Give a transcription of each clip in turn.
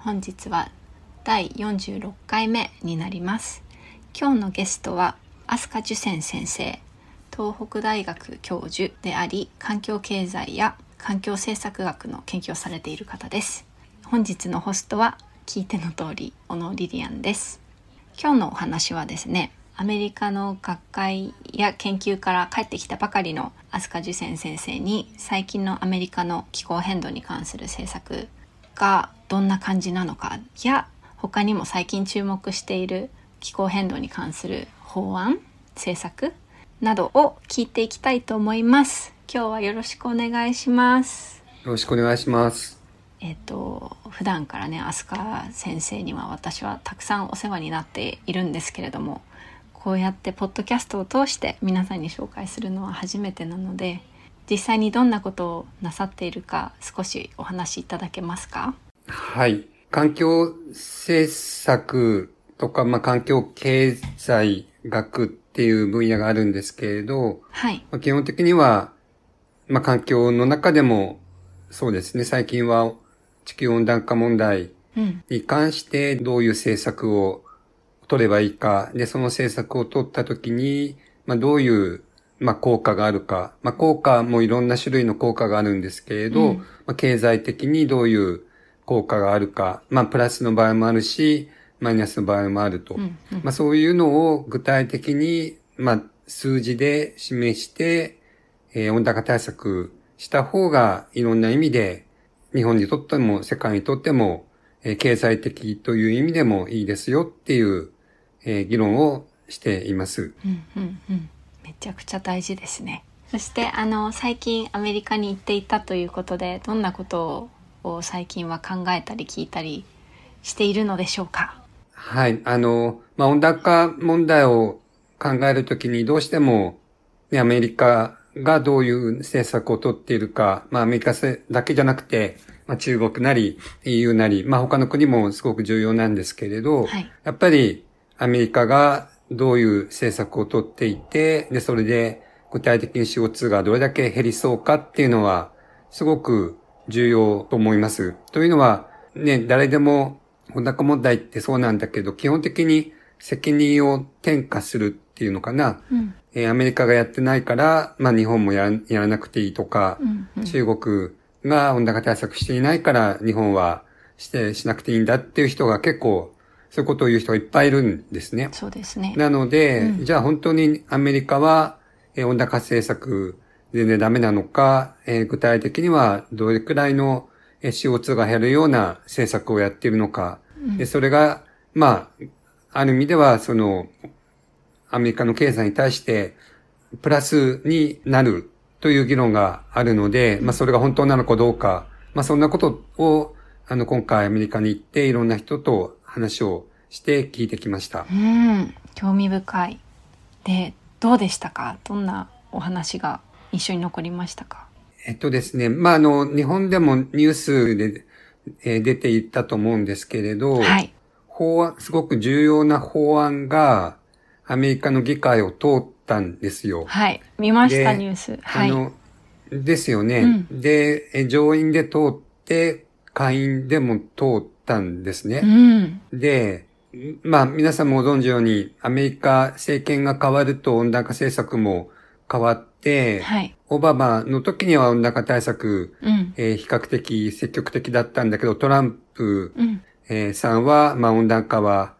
本日は第46回目になります。今日のゲストは飛鳥受選先生東北大学教授であり環境経済や環境政策学の研究をされている方です。本日のホストは聞いての通り小野リリアンです。今日のお話はですねアメリカの学会や研究から帰ってきたばかりの飛鳥受選先生に最近のアメリカの気候変動に関する政策がどんな感じなのかや他にも最近注目している気候変動に関する法案政策などを聞いていきたいと思います。今日はよろしくお願いします。よろしくお願いします。えっ、と普段からね飛鳥先生には私はたくさんお世話になっているんですけれどもこうやってポッドキャストを通して皆さんに紹介するのは初めてなので実際にどんなことをなさっているか少しお話しいただけますか？はい。環境政策とか、まあ、環境経済学っていう分野があるんですけれど、はい。まあ、基本的には、まあ、環境の中でも、そうですね、最近は地球温暖化問題うん。に関してどういう政策を取ればいいか、で、その政策を取ったときに、まあ、どういう、まあ、効果があるか、まあ、効果もいろんな種類の効果があるんですけれど、うん。まあ、経済的にどういう効果があるか、まあ、プラスの場合もあるし、マイナスの場合もあると。うんうん。まあ、そういうのを具体的に、まあ、数字で示して、えー温暖化対策した方がいろんな意味で、日本にとっても世界にとっても、えー経済的という意味でもいいですよっていう、えー議論をしています。うんうんうんめちゃくちゃ大事ですねそしてあの最近アメリカに行っていたということでどんなことを最近は考えたり聞いたりしているのでしょうか？はい。あの、まあ、温暖化問題を考えるときにどうしても、ね、アメリカがどういう政策をとっているか、まあ、アメリカだけじゃなくて、まあ、中国なり、EU なり、まあ、他の国もすごく重要なんですけれど、はいやっぱりアメリカがどういう政策をとっていて、で、それで具体的に CO2 がどれだけ減りそうかっていうのは、すごく重要と思います。というのは、ね、誰でも温暖化問題ってそうなんだけど、基本的に責任を転嫁するっていうのかな。うんえーアメリカがやってないから、まあ日本もやらやらなくていいとか、うんうん中国が温暖化対策していないから日本はして、しなくていいんだっていう人が結構、そういうことを言う人がいっぱいいるんですね。そうですねなので、うんじゃあ本当にアメリカは、えー温暖化政策全然ダメなのか、えー具体的にはどれくらいのえー CO2 が減るような政策をやっているのか。で、それが、まあ、ある意味では、その、アメリカの経済に対して、プラスになるという議論があるので、まあそれが本当なのかどうか、まあそんなことを、あの、今回アメリカに行っていろんな人と話をして聞いてきました。うん。興味深い。でどうでしたか？どんなお話が印象に残りましたか？えっとですね、まああの、日本でもニュースで、えー出ていったと思うんですけれど、はい。法案、すごく重要な法案がアメリカの議会を通ったんですよ。はい。見ましたでニュース。はい。あの、ですよね。で、え上院で通って、下院でも通ったんですね。うん。で、まあ皆さんもご存知のように、アメリカ政権が変わると温暖化政策も変わって、はい。オバマの時には温暖化対策、うん。えー比較的積極的だったんだけど、トランプ、うん。えーさんは、まあ温暖化は、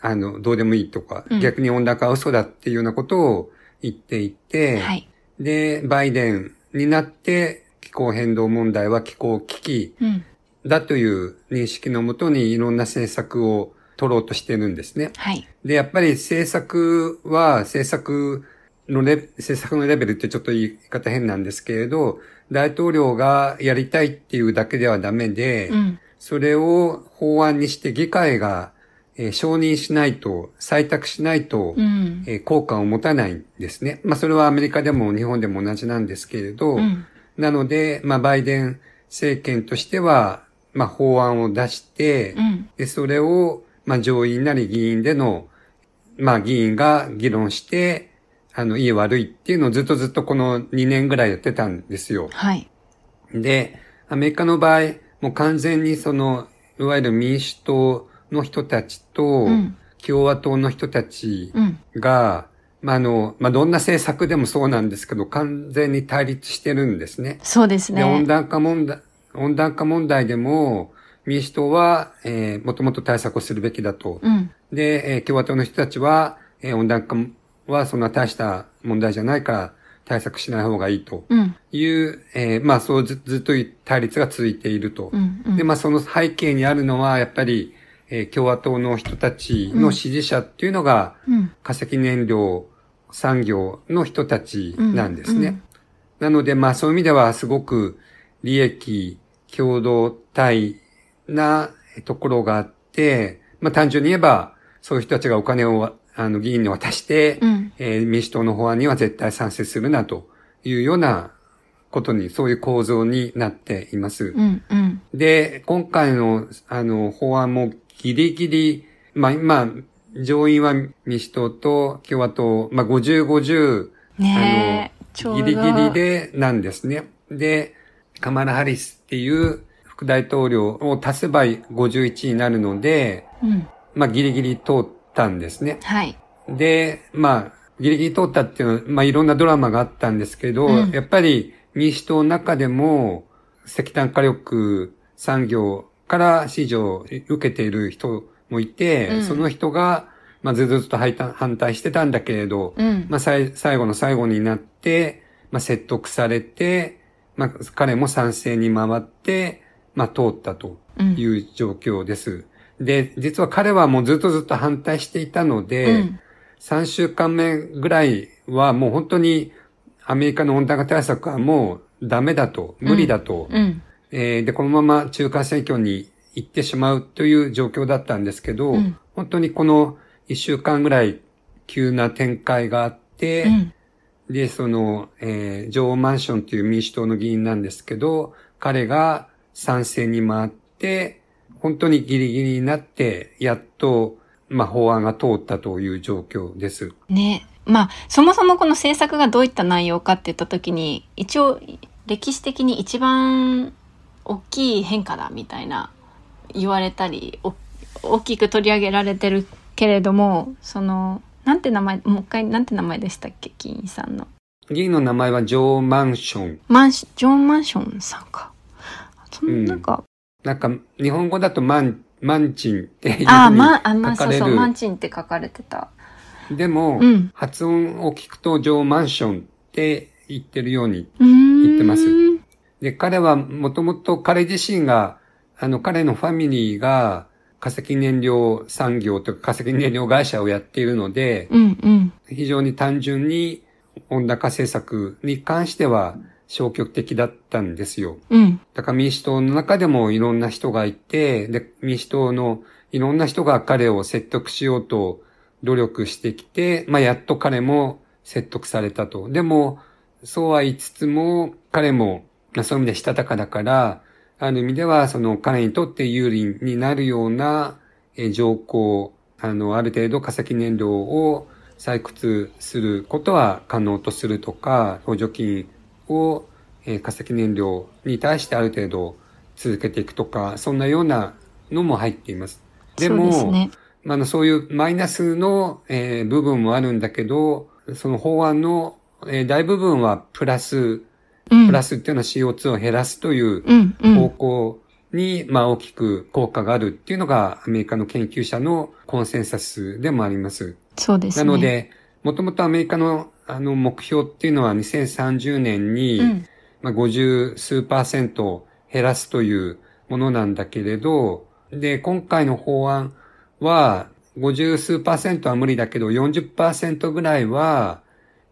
あの、どうでもいいとか、うん。逆に温暖化は嘘だっていうようなことを言っていて、はい。で、バイデンになって気候変動問題は気候危機うんだという認識のもとにいろんな政策を取ろうとしてるんですね。はいで、やっぱり政策は政策のレ、政策のレベルってちょっと言い方変なんですけれど、大統領がやりたいっていうだけではダメで、うんそれを法案にして議会が、えー、承認しないと、採択しないと、うん、えー、効果を持たないんですね。まあそれはアメリカでも日本でも同じなんですけれど、うん、なので、まあバイデン政権としては、まあ法案を出して、うん、でそれを、まあ上院なり議員での、まあ議員が議論して、あの、いい悪いっていうのをずっとずっとこの2年ぐらいやってたんですよ。はい。で、アメリカの場合、もう完全にその、いわゆる民主党の人たちと、共和党の人たちが、うん、まあ、あの、まあ、どんな政策でもそうなんですけど、完全に対立してるんですね。そうですね。温暖化問題、温暖化問題でも、民主党は、えー、もともと対策をするべきだと。うん、で、えー、共和党の人たちは、えー、温暖化はそんな大した問題じゃないから対策しない方がいいという、うん、えー、まあそうずずっと対立が続いていると。うんうん、で、まあその背景にあるのはやっぱり、えー、共和党の人たちの支持者っていうのが、化石燃料産業の人たちなんですね。なのでまあそういう意味ではすごく利益共同体なところがあって、まあ単純に言えばそういう人たちがお金をあの、議員に渡して、うん、えー、民主党の法案には絶対賛成するなというようなことに、そういう構造になっています。うんうん、で、今回の、あの、法案もギリギリ、まあ、今、上院は民主党と共和党、まあ、50、50、ね、あの、ギリギリでなんですね。で、カマラ・ハリスっていう副大統領を足せば51になるので、うん、まあ、ギリギリ通ったんですね。はい。で、まあ、ギリギリ通ったっていうのは、まあいろんなドラマがあったんですけど、うん、やっぱり民主党の中でも石炭火力産業から支持を受けている人もいて、うん、その人が、まあずっと反対してたんだけれど、うん、まあ最後の最後になって、まあ説得されて、まあ彼も賛成に回って、まあ通ったという状況です。で、実は彼はもうずっとずっと反対していたので、うん、3週間目ぐらいはもう本当にアメリカの温暖化対策はもうダメだと、無理だと、うん、えー、で、このまま中間選挙に行ってしまうという状況だったんですけど、うん、本当にこの1週間ぐらい急な展開があって、で、その、えー、ジョー・マンションという民主党の議員なんですけど、彼が賛成に回って、本当にギリギリになって、やっと、まあ、法案が通ったという状況です。ね。まあ、そもそもこの政策がどういった内容かって言ったときに、一応、歴史的に一番大きい変化だみたいな言われたり、大きく取り上げられてるけれども、その、なんて名前、もう一回、なんて名前でしたっけ、議員さんの。議員の名前はジョー・マンション。マンシ、ジョー・マンションさんか。そんなんか、なんか、日本語だとマン、マンチンっていう。あ、まあ、まあ、そうそう、マンチンって書かれてた。でも、うん、発音を聞くと、ジョーマンションって言ってるように言ってます。で、彼はもともと彼自身が、あの、彼のファミリーが化石燃料産業とか化石燃料会社をやっているので、うんうん、非常に単純に温暖化政策に関しては、消極的だったんですよ。うん。だから民主党の中でもいろんな人がいて、で、民主党のいろんな人が彼を説得しようと努力してきて、まあ、やっと彼も説得されたと。でも、そうは言いつつも、彼も、まあ、そういう意味でしたたかだから、ある意味では、その彼にとって有利になるような、え条項、あの、ある程度化石燃料を採掘することは可能とするとか、補助金を、えー、化石燃料に対してある程度続けていくとか、そんなようなのも入っています。でも、そうね、まあ、そういうマイナスの、えー、部分もあるんだけど、その法案の、えー、大部分はプラス、うん、プラスっていうのは CO2 を減らすという方向に、まあ大きく効果があるっていうのがアメリカの研究者のコンセンサスでもあります。そうですね。なので、もともとアメリカのあの目標っていうのは2030年に、うん、まあ、50数パーセント減らすというものなんだけれど、で、今回の法案は50数パーセントは無理だけど40%ぐらいは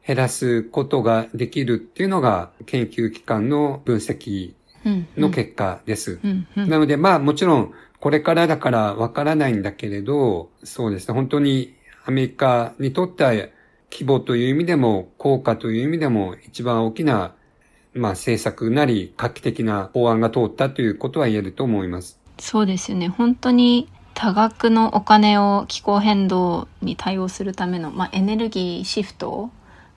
減らすことができるっていうのが研究機関の分析の結果です。なので、まあもちろん、これからだからわからないんだけれど、そうですね、本当にアメリカにとっては規模という意味でも、効果という意味でも一番大きな、まあ政策なり画期的な法案が通ったということは言えると思います。そうですよね本当に多額のお金を気候変動に対応するための、まあ、エネルギーシフトを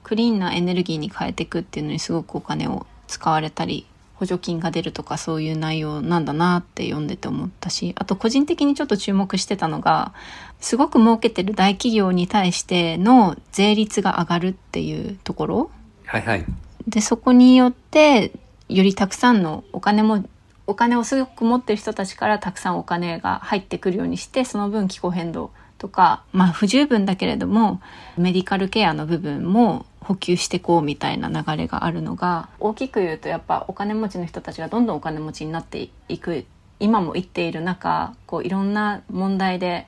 クリーンなエネルギーに変えていくっていうのにすごくお金を使われたり補助金が出るとかそういう内容なんだなって読んでて思ったしあと個人的にちょっと注目してたのがすごく儲けてる大企業に対しての税率が上がるっていうところはいはい。でそこによってよりたくさんのお金もお金をすごく持ってる人たちからたくさんお金が入ってくるようにしてその分気候変動とかまあ不十分だけれどもメディカルケアの部分も補給していこうみたいな流れがあるのが大きく言うとやっぱお金持ちの人たちがどんどんお金持ちになっていく今も言っている中こういろんな問題で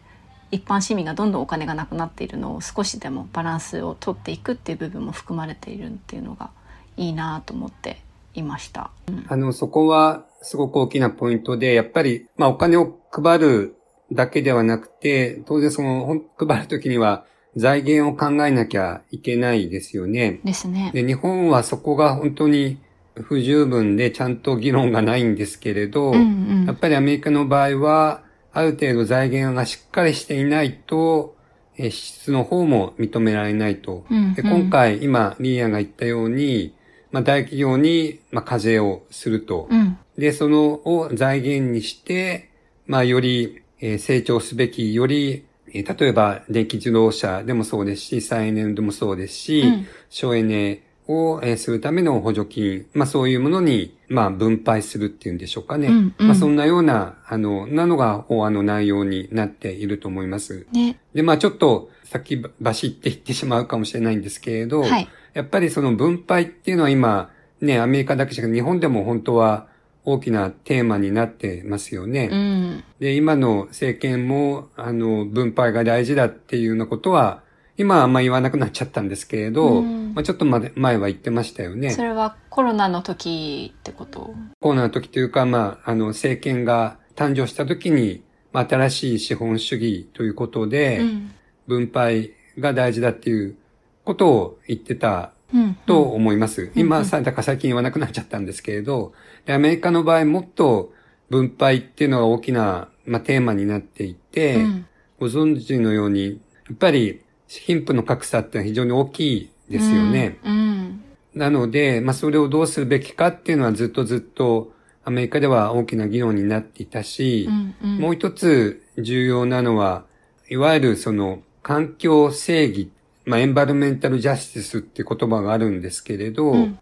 一般市民がどんどんお金がなくなっているのを少しでもバランスを取っていくっていう部分も含まれているっていうのがいいなと思っていました。うんあの、そこはすごく大きなポイントで、やっぱり、まあお金を配るだけではなくて、当然その、配るときには財源を考えなきゃいけないですよね。ですね。で、日本はそこが本当に不十分でちゃんと議論がないんですけれど、うんうんやっぱりアメリカの場合は、ある程度財源がしっかりしていないと、えー支出の方も認められないと。うんうんで今回、今、リーアンが言ったように、まあ、大企業に、まあ、課税をすると。うん。で、そのを財源にして、まあ、より、えー成長すべき、より、えー例えば、電気自動車でもそうですし、再エネでもそうですし、うん省エネを、えーするための補助金、まあ、そういうものに、まあ、分配するっていうんでしょうかね。うんうんまあ、そんなような、あの、なのが法案の内容になっていると思います。ね。で、まあ、ちょっと、先走って言ってしまうかもしれないんですけれど、はい。やっぱりその分配っていうのは今、ね、アメリカだけじゃなくて日本でも本当は大きなテーマになってますよね。うん。で、今の政権も、あの、分配が大事だっていうようなことは、今はあんま言わなくなっちゃったんですけれど、うんまあちょっとまで前は言ってましたよねそ。れはコロナの時ってこと？コロナの時というか、まあ、あの、政権が誕生した時に、まあ、新しい資本主義ということで、うん。分配が大事だっていうことを言ってたうん。と思います。うん今さ、だから最近言わなくなっちゃったんですけれど、でアメリカの場合もっと分配っていうのが大きな、まあ、テーマになっていて、うん。ご存知のように、やっぱり貧富の格差ってのは非常に大きいですよね。うん。なので、まあ、それをどうするべきかっていうのはずっとずっとアメリカでは大きな議論になっていたしう、ん。うん。もう一つ重要なのは、いわゆるその環境正義、まあ、エンバルメンタルジャスティスって言葉があるんですけれど、うん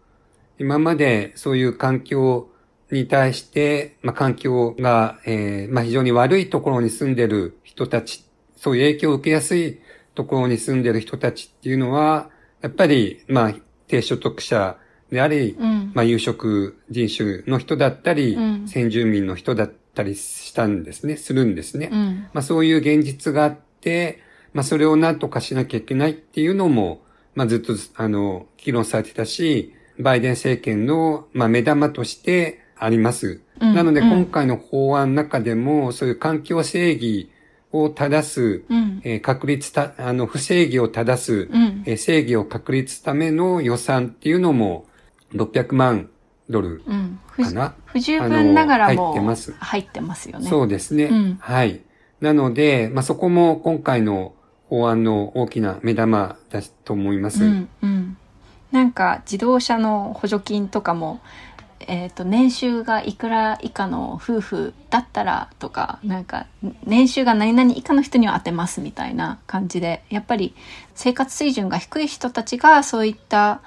今までそういう環境に対して、まあ、環境が、えーまあ、非常に悪いところに住んでる人たち、そういう影響を受けやすいところに住んでる人たちっていうのは、やっぱり、まあ、低所得者であり、うん。まあ、有色人種の人だったり、うん先住民の人だったりしたんですね、するんですね。うん。まあ、そういう現実があって、まあ、それを何とかしなきゃいけないっていうのも、まあ、ずっと、あの、議論されてたし、バイデン政権の、まあ、目玉としてあります。うんなので、うん今回の法案の中でも、そういう環境正義を正す、うん。えー確立た、あの、不正義を正す、うん。えー正義を確立ための予算っていうのも、600万ドルうん。不かな？不十分ながらも入ってます入ってますよね。そうですね。うんはい。なので、まあ、そこも今回の法案の大きな目玉だと思います。うんうん、なんか自動車の補助金とかも、えー、と年収がいくら以下の夫婦だったらとかなんか年収が何々以下の人には当てますみたいな感じでやっぱり生活水準が低い人たちがそういった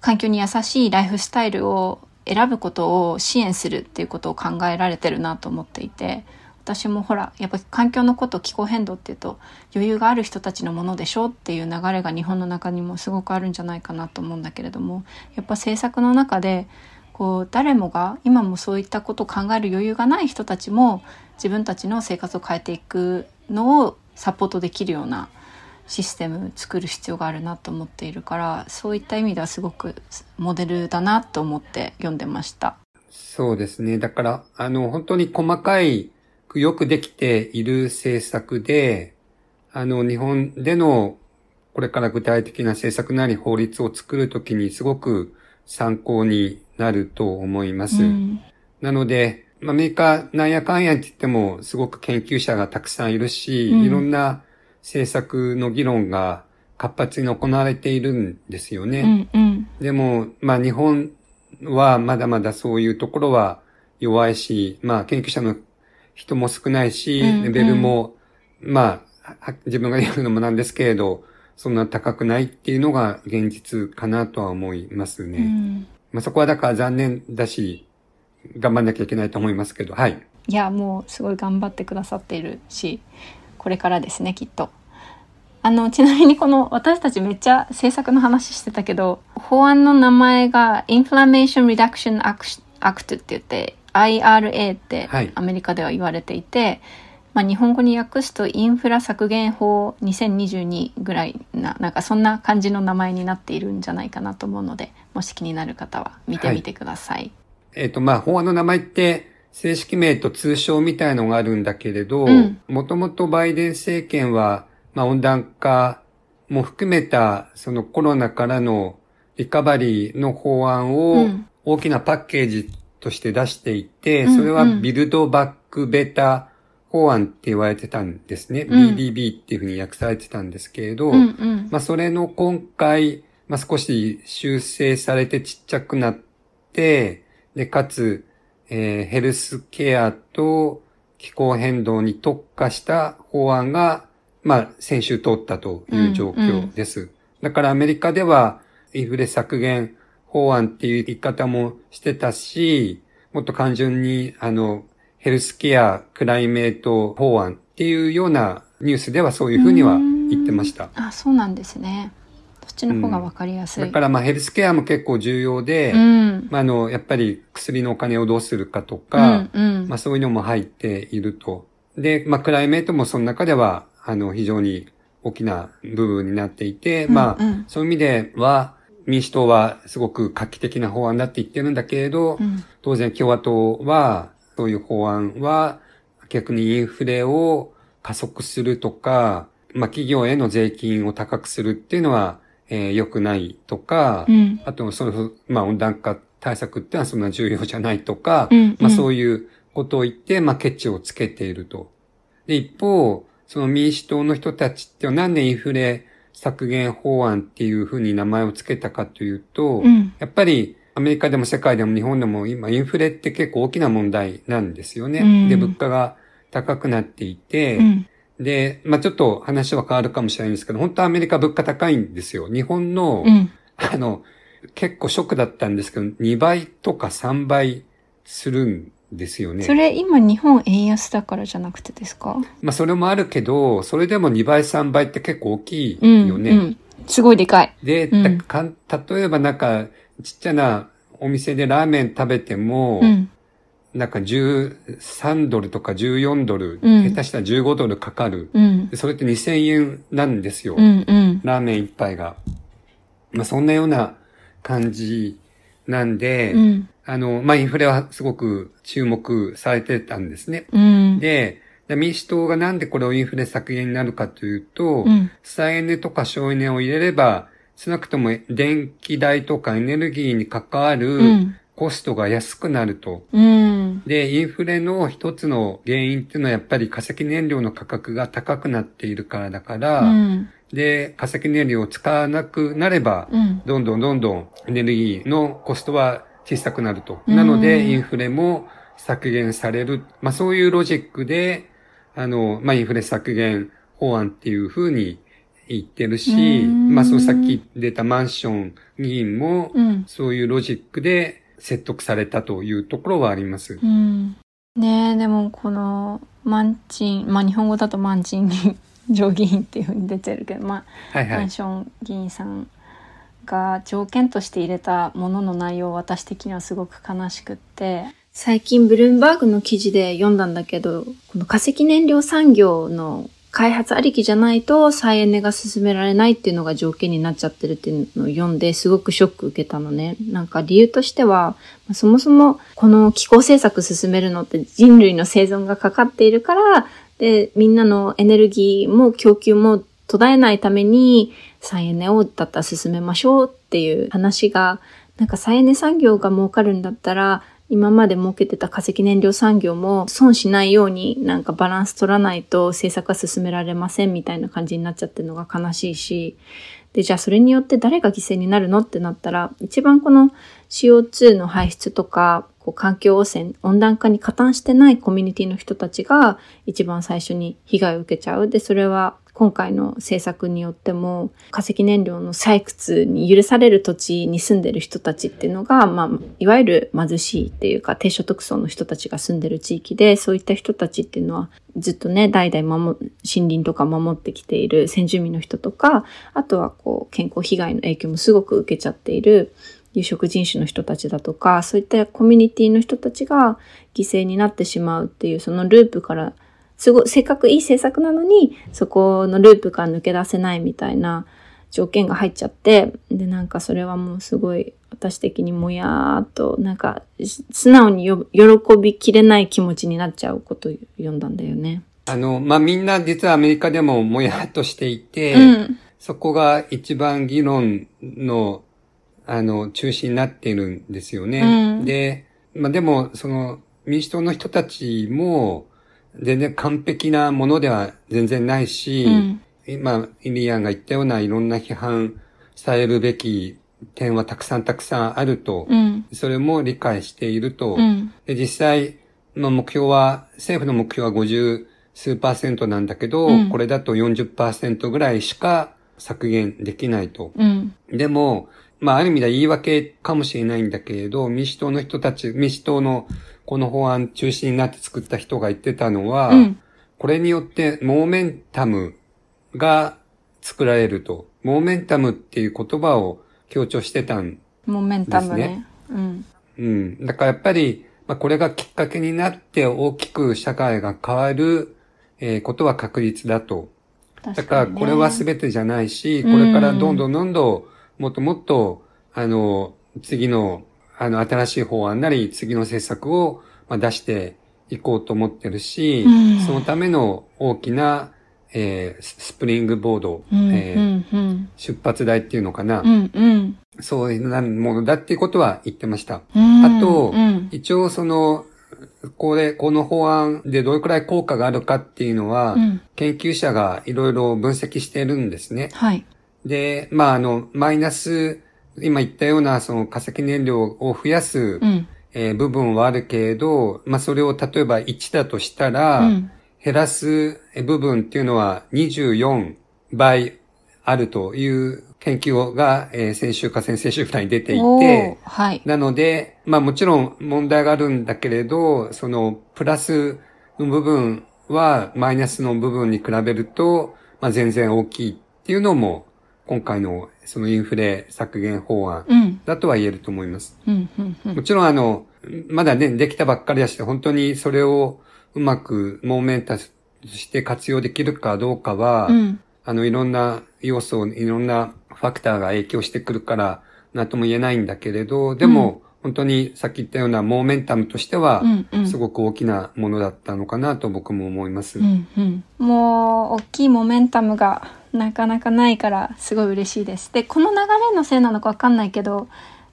環境に優しいライフスタイルを選ぶことを支援するっていうことを考えられてるなと思っていて私もほらやっぱ環境のこと気候変動っていうと余裕がある人たちのものでしょっていう流れが日本の中にもすごくあるんじゃないかなと思うんだけれどもやっぱ政策の中でこう誰もが今もそういったことを考える余裕がない人たちも自分たちの生活を変えていくのをサポートできるようなシステム作る必要があるなと思っているからそういった意味ではすごくモデルだなと思って読んでました。そうですね。だから、あの、本当に細かい、よくできている政策で、あの、日本での、これから具体的な政策なり法律を作るときにすごく参考になると思います。うん、なので、アメリカなんやかんやって言ってもすごく研究者がたくさんいるし、うん、いろんな政策の議論が活発に行われているんですよね。うんうん、でも、まあ日本はまだまだそういうところは弱いし、まあ研究者の人も少ないし、レベルも、まあ、自分が言うのもなんですけれど、そんな高くないっていうのが現実かなとは思いますね。うん、まあそこはだから残念だし、頑張んなきゃいけないと思いますけど、はい。いや、もうすごい頑張ってくださっているし、これからですね、きっと。あの、ちなみにこの私たちめっちゃ政策の話してたけど、法案の名前が Inflammation Reduction Act って言って、IRA ってアメリカでは言われていて、はい、まあ、日本語に訳すとインフラ削減法2022ぐらいな、なんかそんな感じの名前になっているんじゃないかなと思うので、もし気になる方は見てみてください。はい、えっ、ー、と、まあ、法案の名前って正式名と通称みたいのがあるんだけれど、もともとバイデン政権はまあ、温暖化も含めた、そのコロナからのリカバリーの法案を大きなパッケージとして出していて、それはビルドバックベタ法案って言われてたんですね。BBB っていうふうに訳されてたんですけれど、まあそれの今回、まあ少し修正されてちっちゃくなって、で、かつ、えー、ヘルスケアと気候変動に特化した法案がまあ、先週通ったという状況です。うんうん、だからアメリカでは、インフレ削減法案っていう言い方もしてたし、もっと単純に、あの、ヘルスケア、クライメート法案っていうようなニュースではそういうふうには言ってました。あ、そうなんですね。そっちの方がわかりやすい。うん、だからまあヘルスケアも結構重要で、うん、まああの、やっぱり薬のお金をどうするかとか、うんうん、まあそういうのも入っていると。で、まあクライメートもその中ではあの、非常に大きな部分になっていて、うんうん、まあ、そういう意味では、民主党はすごく画期的な法案だって言ってるんだけれど、うん、当然共和党は、そういう法案は逆にインフレを加速するとか、まあ企業への税金を高くするっていうのは、えー、良くないとか、うん、あとその、まあ温暖化対策ってのはそんな重要じゃないとか、うんうん、まあそういうことを言って、まあケチをつけていると。で、一方、その民主党の人たちってなんでインフレ削減法案っていうふうに名前を付けたかというと、うん、やっぱりアメリカでも世界でも日本でも今インフレって結構大きな問題なんですよね。うん、で、物価が高くなっていて、うん、で、まあちょっと話は変わるかもしれないんですけど、本当はアメリカ物価高いんですよ。日本の、あの、結構ショックだったんですけど、2倍とか3倍するんですよね。それ今日本円安だからじゃなくてですか？まあそれもあるけど、それでも2倍3倍って結構大きいよね。うん、うん、すごいでかい。で、うん、か例えばなんかちっちゃなお店でラーメン食べても、うん、なんか13ドルとか14ドル、うん、下手したら15ドルかかる。うん、それって2000円なんですよ。うんうん、ラーメン一杯が。まあそんなような感じなんで、うん、あの、まあ、インフレはすごく注目されてたんですね。うん、で、民主党がなんでこれをインフレ削減になるかというと、うん、再エネとか省エネを入れれば、少なくとも電気代とかエネルギーに関わるコストが安くなると。うん、で、インフレの一つの原因っていうのはやっぱり化石燃料の価格が高くなっているからだから、うん、で、化石燃料を使わなくなれば、どんどんどんどんエネルギーのコストは小さくなると。なので、インフレも削減される。まあそういうロジックで、あの、まあインフレ削減法案っていうふうに言ってるし、まあそのさっき出たマンション議員も、そういうロジックで説得されたというところはあります。うん、ねえ、でもこのマンチン、まあ日本語だとマンチン 上議員っていうふうに出てるけど、まあ、はいはい、マンション議員さんが条件として入れたものの内容私的にはすごく悲しくって。最近ブルームバーグの記事で読んだんだけどこの化石燃料産業の開発ありきじゃないと再エネが進められないっていうのが条件になっちゃってるっていうのを読んですごくショック受けたのね。なんか理由としては、そもそもこの気候政策進めるのって人類の生存がかかっているから、で、みんなのエネルギーも供給も途絶えないために再エネをだったら進めましょうっていう話が、なんか再エネ産業が儲かるんだったら、今まで設けてた化石燃料産業も損しないようになんかバランス取らないと政策は進められませんみたいな感じになっちゃってるのが悲しいし、で、じゃあそれによって誰が犠牲になるのってなったら、一番この CO2 の排出とか、こう環境汚染、温暖化に加担してないコミュニティの人たちが一番最初に被害を受けちゃう。で、それは今回の政策によっても化石燃料の採掘に許される土地に住んでる人たちっていうのが、まあ、いわゆる貧しいっていうか低所得層の人たちが住んでる地域で、そういった人たちっていうのはずっとね、代々守、森林とか守ってきている先住民の人とか、あとはこう健康被害の影響もすごく受けちゃっている有色人種の人たちだとか、そういったコミュニティの人たちが犠牲になってしまうっていう、そのループからすごい、せっかくいい政策なのに、そこのループから抜け出せないみたいな条件が入っちゃって、で、なんかそれはもうすごい、私的にもやーっと、なんか、素直に喜びきれない気持ちになっちゃうことを読んだんだよね。あの、まあ、みんな実はアメリカでももやっとしていて、うん、そこが一番議論の、あの、中心になっているんですよね。うん、で、まあ、でも、その、民主党の人たちも、全然完璧なものでは全然ないし、うん、今、イリアンが言ったようないろんな批判されるべき点はたくさんたくさんあると、うん、それも理解していると、うん、で実際、まあ、目標は、政府の目標は50数パーセントなんだけど、これだと40%ぐらいしか削減できないと。でも、まあ、ある意味では言い訳かもしれないんだけれど、民主党の人たち、民主党のこの法案中心になって作った人が言ってたのは、うん、これによってモーメンタムが作られると。モーメンタムっていう言葉を強調してたんですね。モーメンタムね。うん。うん。だからやっぱり、まあ、これがきっかけになって大きく社会が変わる、えー、ことは確実だと。だからこれは全てじゃないし、これからどんどんどんどんもっともっと、あの、次のあの、新しい法案なり、次の政策を、まあ、出していこうと思ってるし、うん、そのための大きな、えー、スプリングボード、うん、えー、出発台っていうのかな、うんうん、そういうものだっていうことは言ってました。あと、一応その、これ、この法案でどれくらい効果があるかっていうのは、研究者がいろいろ分析してるんですね。はい。で、まあ、あの、マイナス今言ったようなその化石燃料を増やす、うん、えー、部分はあるけれど、まあそれを例えば1だとしたら、うん、減らす部分っていうのは24倍あるという研究が、えー、先週か先々週くらいに出ていて、はい、なので、まあもちろん問題があるんだけれど、そのプラスの部分はマイナスの部分に比べると、まあ全然大きいっていうのも今回のそのインフレ削減法案だとは言えると思います。もちろんあの、まだね、できたばっかりだし、本当にそれをうまくモーメンタスして活用できるかどうかは、うん、あの、いろんな要素、いろんなファクターが影響してくるから、なんとも言えないんだけれど、でも、本当にさっき言ったようなモーメンタムとしては、すごく大きなものだったのかなと僕も思います。うんうん、もう、大きいモメンタムがなかなかないからすごい嬉しいです。で、この流れのせいなのかわかんないけど、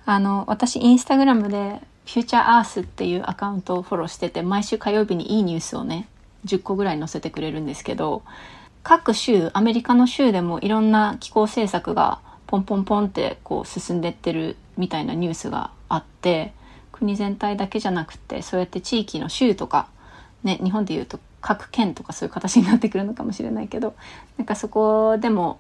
あの、私インスタグラムでフューチャーアースっていうアカウントをフォローしてて、毎週火曜日にいいニュースをね、10個ぐらい載せてくれるんですけど、各州、アメリカの州でもいろんな気候政策がポンポンポンってこう進んでってるみたいなニュースがあって国全体だけじゃなくてそうやって地域の州とか、ね、日本でいうと各県とかそういう形になってくるのかもしれないけどなんかそこでも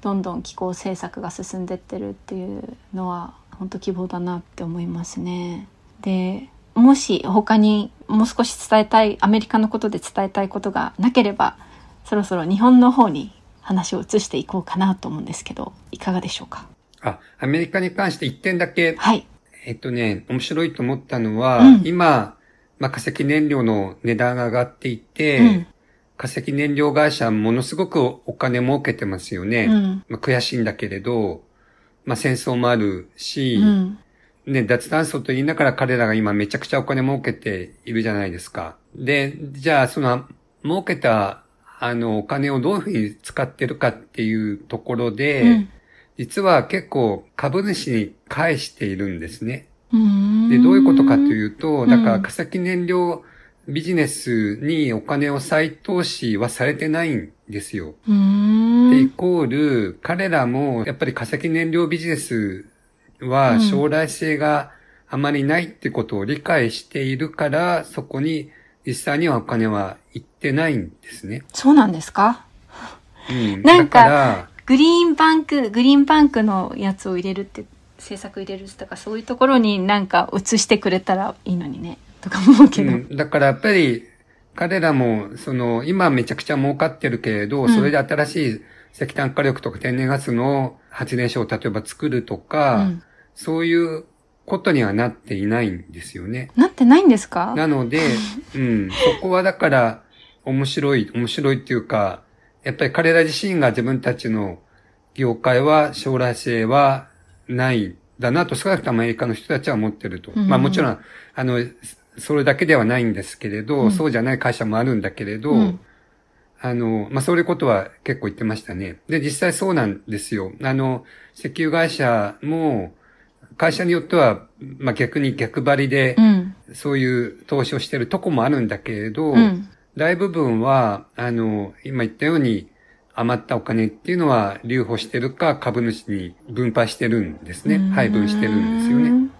どんどん気候政策が進んでってるっていうのは本当希望だなって思いますね。でもし他にもう少し伝えたいアメリカのことで伝えたいことがなければそろそろ日本の方に話を移していこうかなと思うんですけどいかがでしょうか？あ、アメリカに関して1点だけ、はい。えっとね、面白いと思ったのは、うん、今、まあ、化石燃料の値段が上がっていて、うん、化石燃料会社ものすごくお金儲けてますよね。うんまあ、悔しいんだけれど、まあ戦争もあるし、うん。ね、脱炭素と言いながら彼らが今めちゃくちゃお金儲けているじゃないですか。で、じゃあその儲けたあのお金をどういうふうに使ってるかっていうところで、うん実は結構株主に返しているんですね。うん。で、どういうことかというと、んだから化石燃料ビジネスにお金を再投資はされてないんですよ。で、イん。コール、彼らも、やっぱり化石燃料ビジネスは将来性があまりないってことを理解しているから、そこに実際にはお金は行ってないんですね。そうなんですか？うん。なんかグリーンバンク、グリーンバンクのやつを入れるって、政策入れるとか、そういうところになんか移してくれたらいいのにね、とか思うけど。うん、だからやっぱり、彼らも、その、今めちゃくちゃ儲かってるけれど、うん。それで新しい石炭火力とか天然ガスの発電所を例えば作るとか、うん。そういうことにはなっていないんですよね。なってないんですか？なので、うん、そこはだから、面白い、面白いっていうか、やっぱり彼ら自身が自分たちの業界は将来性はないんだなと少なくともアメリカの人たちは思ってると。うんまあもちろん、あの、それだけではないんですけれど、うんそうじゃない会社もあるんだけれど、うんあの、まあ、そういうことは結構言ってましたね。で、実際そうなんですよ。あの、石油会社も、会社によっては、まあ、逆に逆張りでう、ん。そういう投資をしてるとこもあるんだけれど、うん。大部分は、あの、今言ったように、余ったお金っていうのは留保してるか株主に分配してるんですね。配分してるんですよね。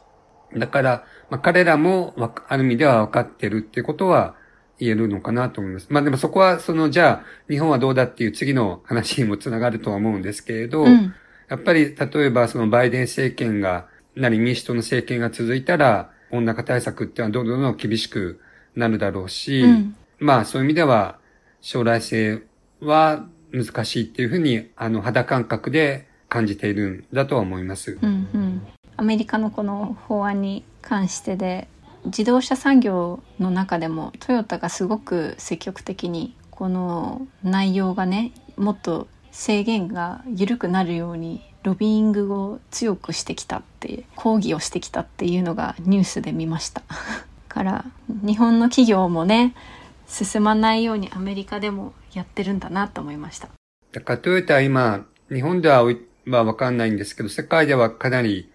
だから、まあ、彼らもわか、ある意味では分かってるっていうことは言えるのかなと思います。まあでもそこは、その、じゃあ、日本はどうだっていう次の話にもつながるとは思うんですけれど、うん。やっぱり、例えばそのバイデン政権が、なり民主党の政権が続いたら、温暖化対策っていうのはどんどんどんどん厳しくなるだろうし、うんまあそういう意味では、将来性は難しいっていうふうに、あの、肌感覚で感じているんだとは思います。うんうん、アメリカのこの法案に関してで自動車産業の中でもトヨタがすごく積極的にこの内容がねもっと制限が緩くなるようにロビーイングを強くしてきたって抗議をしてきたっていうのがニュースで見ました から日本の企業もね進まないようにアメリカでもやってるんだなと思いました。だからトヨタは今、日本ではわかんないんですけど、世界ではかなり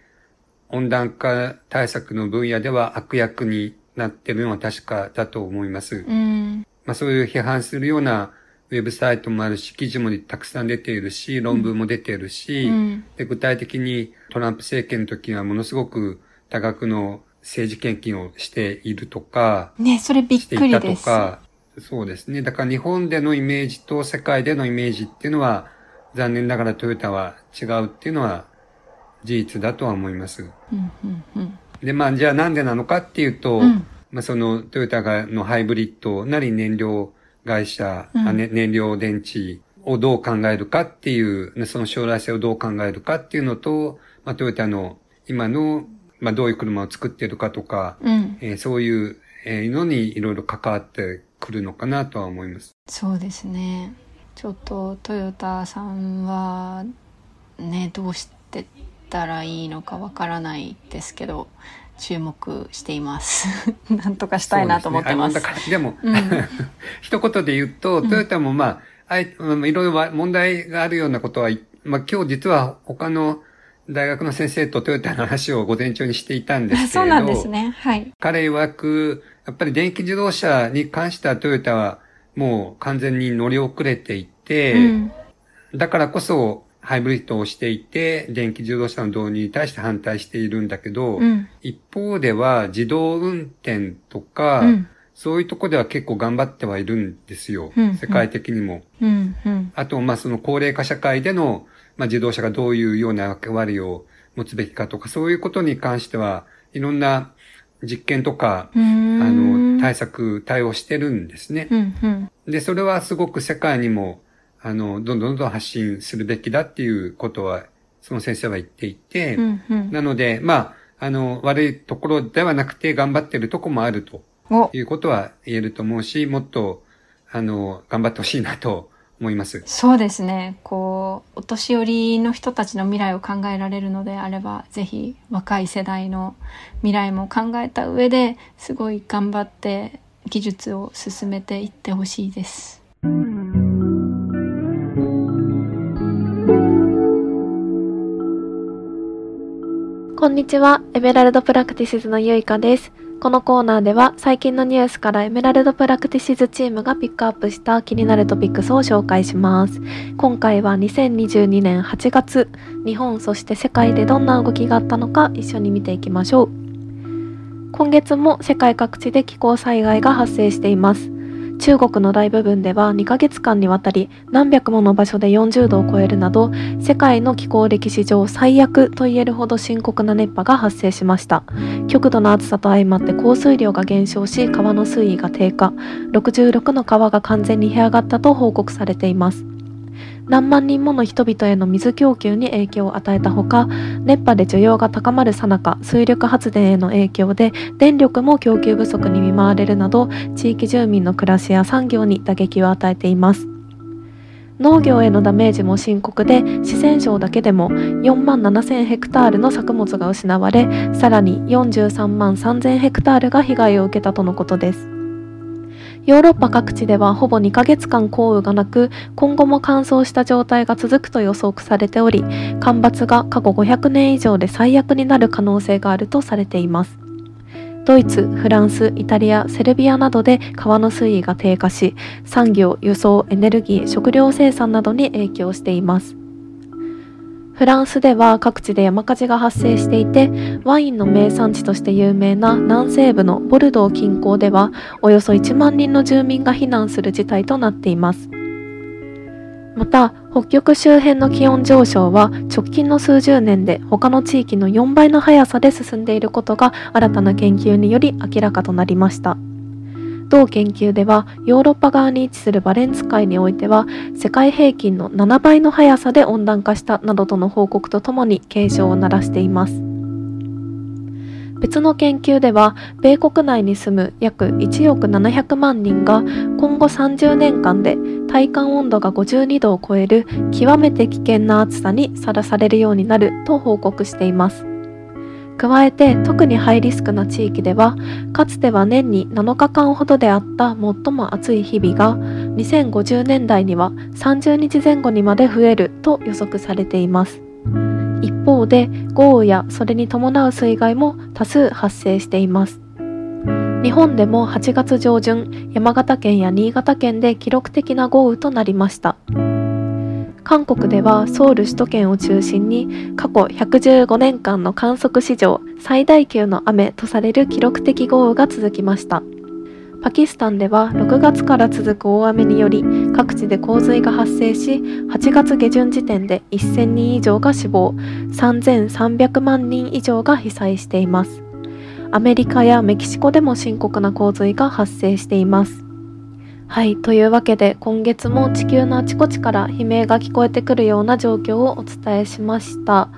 温暖化対策の分野では悪役になってるのは確かだと思います。うん。まあそういう批判するようなウェブサイトもあるし、記事もたくさん出ているし、論文も出ているし、うん。で具体的にトランプ政権の時はものすごく多額の政治献金をしているとか、ねそれびっしていたとくりですか、そうですね。だから日本でのイメージと世界でのイメージっていうのは、残念ながらトヨタは違うっていうのは事実だとは思います。うんうんうんで、まあじゃあなんでなのかっていうと、うんまあそのトヨタがのハイブリッドなり燃料会社、うんあね燃料電池をどう考えるかっていう、その将来性をどう考えるかっていうのと、まあトヨタの今の、まあどういう車を作っているかとか、うんえーそういうえーのにいろいろ関わってくるのかなとは思います。そうですね。ちょっとトヨタさんはねどうしてったらいいのかわからないですけど注目しています。なんとかしたいなと思ってます。ですね。でも、うん。一言で言うと、うん。トヨタもまあ、あいうんいろいろ問題があるようなことは、まあ今日実は他の大学の先生とトヨタの話を午前中にしていたんですけれど、そうなんですねはい彼曰く、やっぱり電気自動車に関してはトヨタはもう完全に乗り遅れていて、うんだからこそハイブリッドをしていて、電気自動車の導入に対して反対しているんだけど、うん一方では自動運転とか、うんそういうとこでは結構頑張ってはいるんですよ。うん世界的にも。うんうんあと、まあその高齢化社会での、まあ自動車がどういうような役割を持つべきかとか、そういうことに関しては、いろんな実験とか、あの、対策、対応してるんですね。うんうん。で、それはすごく世界にも、あの、どんどんどんどん発信するべきだっていうことは、その先生は言っていて、うんうん。なので、まあ、あの、悪いところではなくて頑張ってるとこもあるとおいうことは言えると思うし、もっと、あの、頑張ってほしいなと思います。そうですね。こう、お年寄りの人たちの未来を考えられるのであれば、ぜひ若い世代の未来も考えた上ですごい頑張って技術を進めていってほしいです。こんにちは。エメラルドプラクティシズのゆいかです。このコーナーでは最近のニュースからエメラルドプラクティシズチームがピックアップした気になるトピックスを紹介します。今回は2022年8月、日本そして世界でどんな動きがあったのか一緒に見ていきましょう。今月も世界各地で気候災害が発生しています。中国の大部分では2ヶ月間にわたり何百もの場所で40度を超えるなど世界の気候歴史上最悪と言えるほど深刻な熱波が発生しました。極度の暑さと相まって降水量が減少し川の水位が低下。66の川が完全に干上がったと報告されています。何万人もの人々への水供給に影響を与えたほか熱波で需要が高まるさなか水力発電への影響で電力も供給不足に見舞われるなど地域住民の暮らしや産業に打撃を与えています。農業へのダメージも深刻で四川省だけでも4万7000ヘクタールの作物が失われさらに43万3000ヘクタールが被害を受けたとのことです。ヨーロッパ各地ではほぼ2ヶ月間降雨がなく今後も乾燥した状態が続くと予測されており干ばつが過去500年以上で最悪になる可能性があるとされています。ドイツ、フランス、イタリア、セルビアなどで川の水位が低下し産業、輸送、エネルギー、食料生産などに影響しています。フランスでは各地で山火事が発生していてワインの名産地として有名な南西部のボルドー近郊ではおよそ1万人の住民が避難する事態となっていますまた北極周辺の気温上昇は直近の数十年で他の地域の4倍の速さで進んでいることが新たな研究により明らかとなりました。同研究ではヨーロッパ側に位置するバレンツ海においては世界平均の7倍の速さで温暖化したなどとの報告とともに警鐘を鳴らしています。別の研究では米国内に住む約1億700万人が今後30年間で体感温度が52度を超える極めて危険な暑さにさらされるようになると報告しています。加えて特にハイリスクな地域ではかつては年に7日間ほどであった最も暑い日々が2050年代には30日前後にまで増えると予測されています。一方で豪雨やそれに伴う水害も多数発生しています。日本でも8月上旬山形県や新潟県で記録的な豪雨となりました。韓国ではソウル首都圏を中心に過去115年間の観測史上最大級の雨とされる記録的豪雨が続きました。パキスタンでは6月から続く大雨により各地で洪水が発生し8月下旬時点で1000人以上が死亡3300万人以上が被災しています。アメリカやメキシコでも深刻な洪水が発生しています。はい。というわけで、今月も地球のあちこちから悲鳴が聞こえてくるような状況をお伝えしました。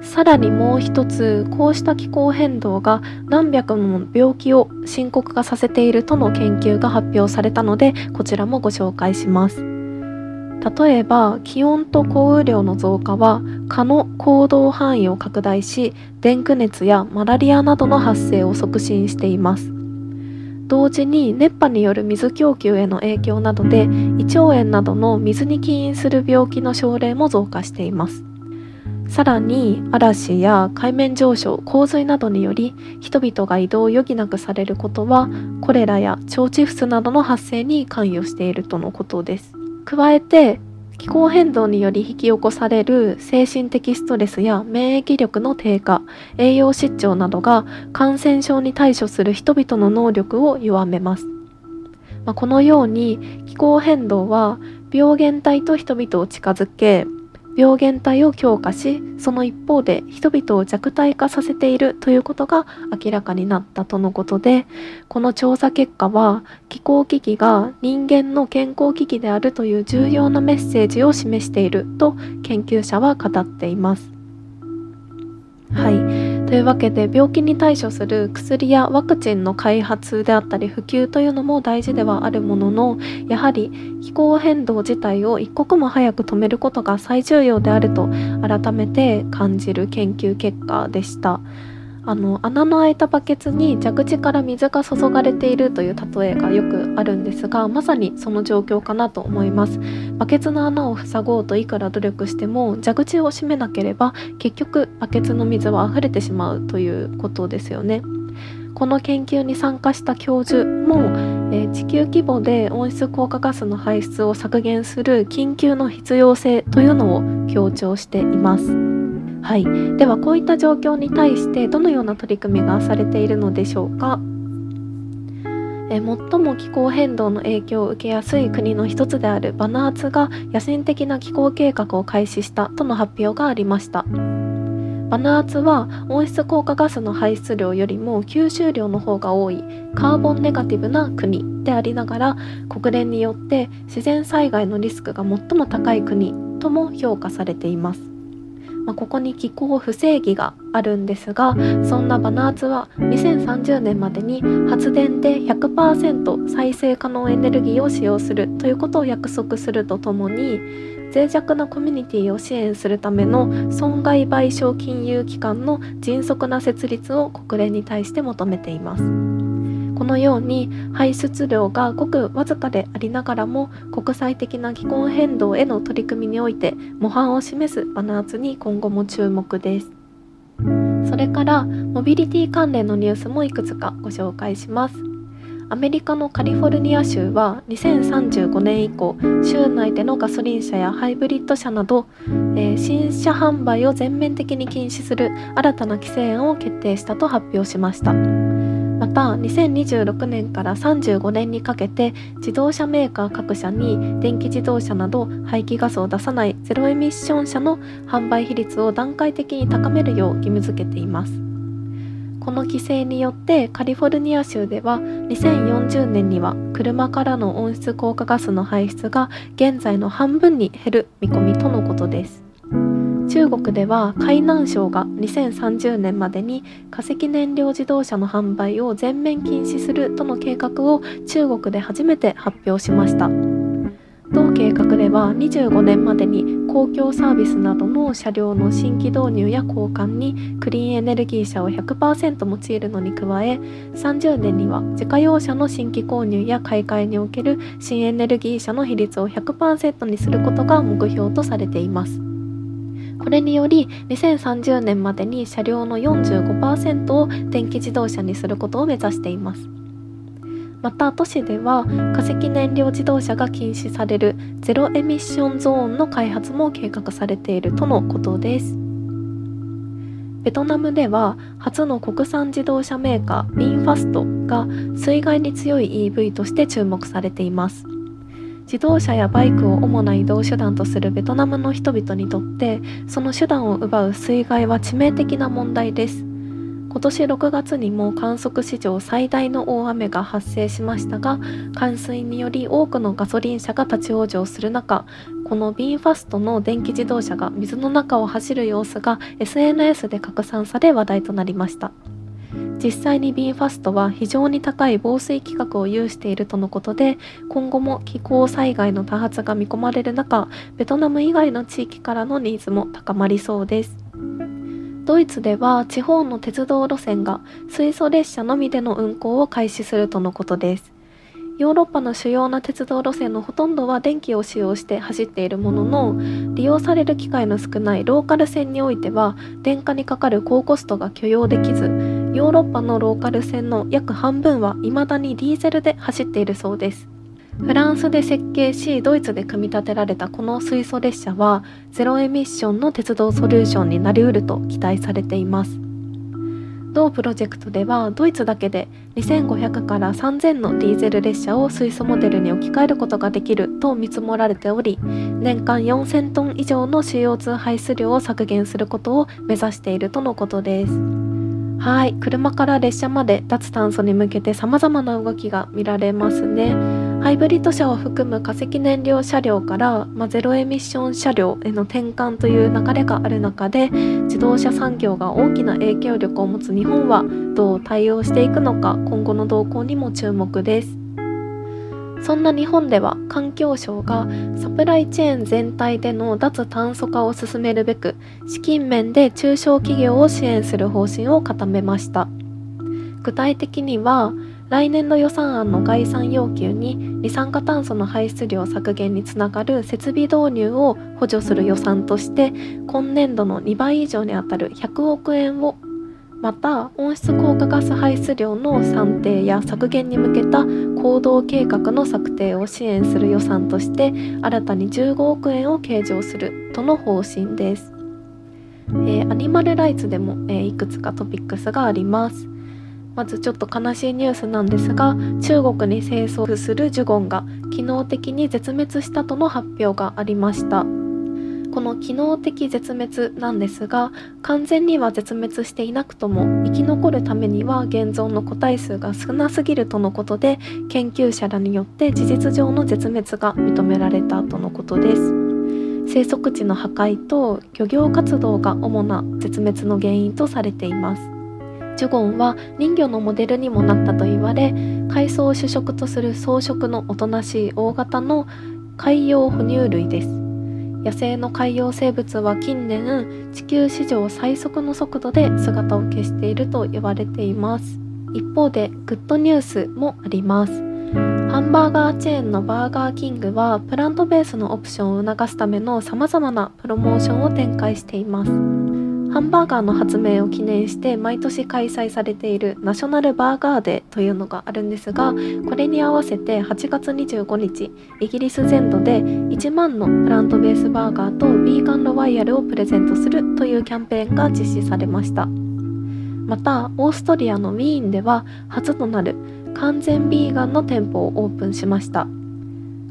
さらにもう一つ、こうした気候変動が何百もの病気を深刻化させているとの研究が発表されたので、こちらもご紹介します。例えば、気温と降雨量の増加は蚊の行動範囲を拡大し、デンク熱やマラリアなどの発生を促進しています。同時に熱波による水供給への影響などで胃腸炎などの水に起因する病気の症例も増加しています。さらに嵐や海面上昇洪水などにより人々が移動を余儀なくされることはコレラや腸チフスなどの発生に関与しているとのことです。加えて気候変動により引き起こされる精神的ストレスや免疫力の低下、栄養失調などが感染症に対処する人々の能力を弱めます。まあ、このように気候変動は病原体と人々を近づけ、病原体を強化しその一方で人々を弱体化させているということが明らかになったとのことでこの調査結果は気候危機が人間の健康危機であるという重要なメッセージを示していると研究者は語っています。はいというわけで病気に対処する薬やワクチンの開発であったり普及というのも大事ではあるもののやはり気候変動自体を一刻も早く止めることが最重要であると改めて感じる研究結果でした。あの穴の開いたバケツに蛇口から水が注がれているという例えがよくあるんですがまさにその状況かなと思いますバケツの穴を塞ごうといくら努力しても蛇口を閉めなければ結局バケツの水は溢れてしまうということですよねこの研究に参加した教授も、えー、地球規模で温室効果ガスの排出を削減する緊急の必要性というのを強調しています。はい、ではこういった状況に対してどのような取り組みがされているのでしょうか？え最も気候変動の影響を受けやすい国の一つであるバナーツが野心的な気候計画を開始したとの発表がありました。バナーツは温室効果ガスの排出量よりも吸収量の方が多いカーボンネガティブな国でありながら国連によって自然災害のリスクが最も高い国とも評価されています。まあ、ここに気候不正義があるんですがそんなバナーツは2030年までに発電で100%再生可能エネルギーを使用するということを約束するとともに脆弱なコミュニティを支援するための損害賠償金融機関の迅速な設立を国連に対して求めています。このように排出量がごくわずかでありながらも国際的な気候変動への取り組みにおいて模範を示すバナーツに今後も注目ですそれからモビリティ関連のニュースもいくつかご紹介しますアメリカのカリフォルニア州は2035年以降州内でのガソリン車やハイブリッド車など、えー、新車販売を全面的に禁止する新たな規制案を決定したと発表しました。また2026年から35年にかけて自動車メーカー各社に電気自動車など排気ガスを出さないゼロエミッション車の販売比率を段階的に高めるよう義務付けています。この規制によってカリフォルニア州では2040年には車からの温室効果ガスの排出が現在の半分に減る見込みとのことです。中国では海南省が2030年までに化石燃料自動車の販売を全面禁止するとの計画を中国で初めて発表しました。同計画では25年までに公共サービスなどの車両の新規導入や交換にクリーンエネルギー車を100%用いるのに加え30年には自家用車の新規購入や買い替えにおける新エネルギー車の比率を100%にすることが目標とされています。これにより2030年までに車両の45%を電気自動車にすることを目指しています。また都市では化石燃料自動車が禁止されるゼロエミッションゾーンの開発も計画されているとのことです。ベトナムでは初の国産自動車メーカービンファストが水害に強い EV として注目されています。自動車やバイクを主な移動手段とするベトナムの人々にとってその手段を奪う水害は致命的な問題です。今年6月にも観測史上最大の大雨が発生しましたが冠水により多くのガソリン車が立ち往生する中このビンファストの電気自動車が水の中を走る様子が SNS で拡散され話題となりました。実際に b ファストは非常に高い防水規格を有しているとのことで今後も気候災害の多発が見込まれる中ベトナム以外の地域からのニーズも高まりそうです。ドイツでは地方の鉄道路線が水素列車のみでの運行を開始するとのことです。ヨーロッパの主要な鉄道路線のほとんどは電気を使用して走っているものの利用される機会の少ないローカル線においては電化にかかる高コストが許容できずヨーロッパのローカル線の約半分は未だにディーゼルで走っているそうです。フランスで設計しドイツで組み立てられたこの水素列車はゼロエミッションの鉄道ソリューションになりうると期待されています。同プロジェクトではドイツだけで2500から3000のディーゼル列車を水素モデルに置き換えることができると見積もられており年間4000トン以上の CO2 排出量を削減することを目指しているとのことです。はい。車から列車まで脱炭素に向けて様々な動きが見られますね。ハイブリッド車を含む化石燃料車両から、まあ、ゼロエミッション車両への転換という流れがある中で自動車産業が大きな影響力を持つ日本はどう対応していくのか今後の動向にも注目です。そんな日本では環境省がサプライチェーン全体での脱炭素化を進めるべく資金面で中小企業を支援する方針を固めました。具体的には来年度予算案の概算要求に二酸化炭素の排出量削減につながる設備導入を補助する予算として今年度の2倍以上にあたる100億円をまた温室効果ガス排出量の算定や削減に向けた行動計画の策定を支援する予算として新たに15億円を計上するとの方針です。えー、アニマルライツでも、えー、いくつかトピックスがあります。まずちょっと悲しいニュースなんですが中国に生息するジュゴンが機能的に絶滅したとの発表がありましたこの機能的絶滅なんですが完全には絶滅していなくとも生き残るためには現存の個体数が少なすぎるとのことで研究者らによって事実上の絶滅が認められたとのことです。生息地の破壊と漁業活動が主な絶滅の原因とされています。ジュゴンは人魚のモデルにもなったと言われ海藻を主食とする草食のおとなしい大型の海洋哺乳類です。野生の海洋生物は近年地球史上最速の速度で姿を消していると言われています。一方でグッドニュースもあります。ハンバーガーチェーンのバーガーキングはプラントベースのオプションを促すための様々なプロモーションを展開しています。ハンバーガーの発明を記念して毎年開催されているナショナルバーガーデーというのがあるんですがこれに合わせて8月25日イギリス全土で1万のプラントベースバーガーとビーガンロワイヤルをプレゼントするというキャンペーンが実施されました。またオーストリアのウィーンでは初となる完全ビーガンの店舗をオープンしました。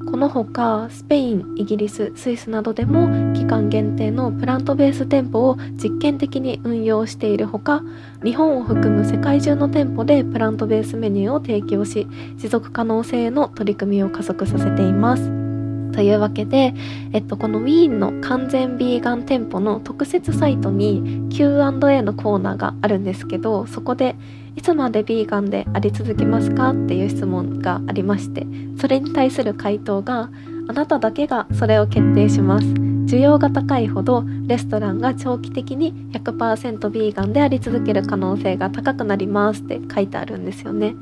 このほかスペインイギリススイスなどでも期間限定のプラントベース店舗を実験的に運用しているほか日本を含む世界中の店舗でプラントベースメニューを提供し持続可能性への取り組みを加速させています。というわけで、えっと、このウィーンの完全ビーガン店舗の特設サイトに Q&A のコーナーがあるんですけどそこでいつまでビーガンであり続けますかっていう質問がありましてそれに対する回答があなただけがそれを決定します。需要が高いほどレストランが長期的に100%ビーガンであり続ける可能性が高くなりますって書いてあるんですよね、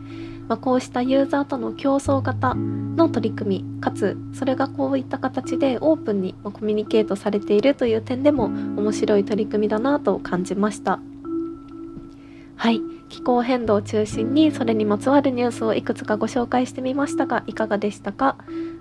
まあ、こうしたユーザーとの競争型の取り組みかつそれがこういった形でオープンにコミュニケートされているという点でも面白い取り組みだなと感じました。はい。気候変動を中心にそれにまつわるニュースをいくつかご紹介してみましたがいかがでしたか？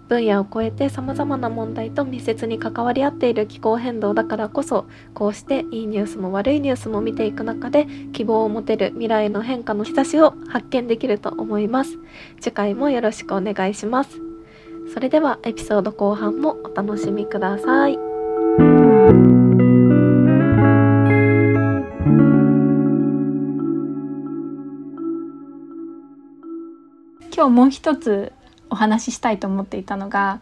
分野を超えて様々な問題と密接に関わり合っている気候変動だからこそこうしていいニュースも悪いニュースも見ていく中で希望を持てる未来の変化の兆しを発見できると思います。次回もよろしくお願いします。それではエピソード後半もお楽しみください。今日もう一つお話ししたいと思っていたのが、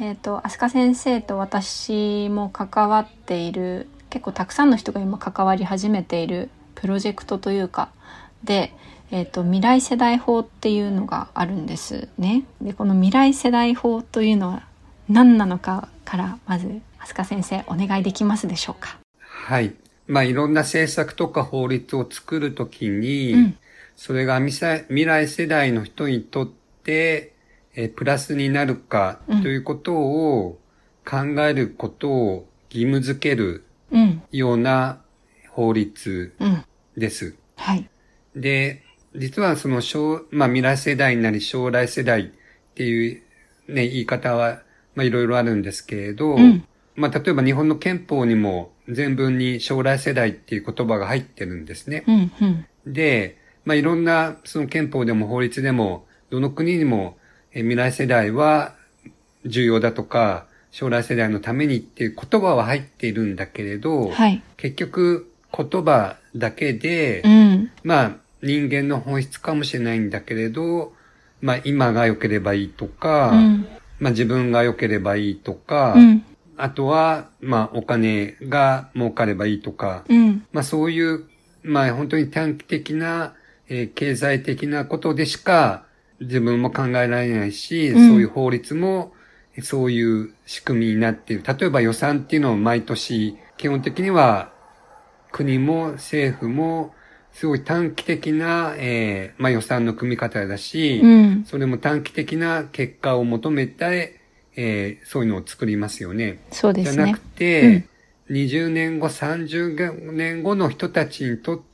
えっ、ー、と、飛鳥先生と私も関わっている、結構たくさんの人が今関わり始めているプロジェクトというか、で、えっ、ー、と、未来世代法っていうのがあるんですね。で、この未来世代法というのは何なのかから、まず、飛鳥先生、お願いできますでしょうか？はい。まあ、いろんな政策とか法律を作るときに、うん、それが未来世代の人にとって、えプラスになるかということを考えることを義務づけるような法律です。うんうん、はい。で、実はその将、まあ未来世代なり将来世代っていうね、言い方は、まあいろいろあるんですけれど、うん、まあ例えば日本の憲法にも全文に将来世代っていう言葉が入ってるんですね。うんうん、で、まあ、いろんな、その憲法でも法律でも、どの国にも、え未来世代は重要だとか、将来世代のためにっていう言葉は入っているんだけれど、はい、結局言葉だけで、うん、まあ人間の本質かもしれないんだけれど、まあ今が良ければいいとか、うん。まあ自分が良ければいいとか、うん。あとは、まあお金が儲かればいいとか、うん。まあそういう、まあ本当に短期的な、えー経済的なことでしか自分も考えられないし、うんそういう法律もそういう仕組みになっている。例えば予算っていうのを毎年、基本的には国も政府もすごい短期的な、えーまあ予算の組み方だし、うん。それも短期的な結果を求めて、えーそういうのを作りますよね。そうですねじゃなく。て、20年後、30年後の人たちにとって、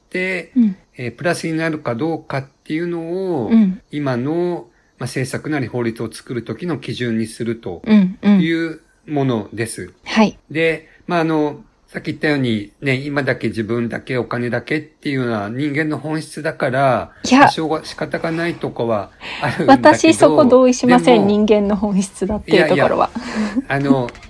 うん。えープラスになるかどうかっていうのを、うん。今の、まあ、政策なり法律を作るときの基準にするとうん。うん。いうものです。はい。で、まあ、あの、さっき言ったように、ね、今だけ自分だけお金だけっていうのは人間の本質だから、いやしょうが仕方がないとこはあるんだけど。私そこ同意しません。人間の本質だっていうところは。あの、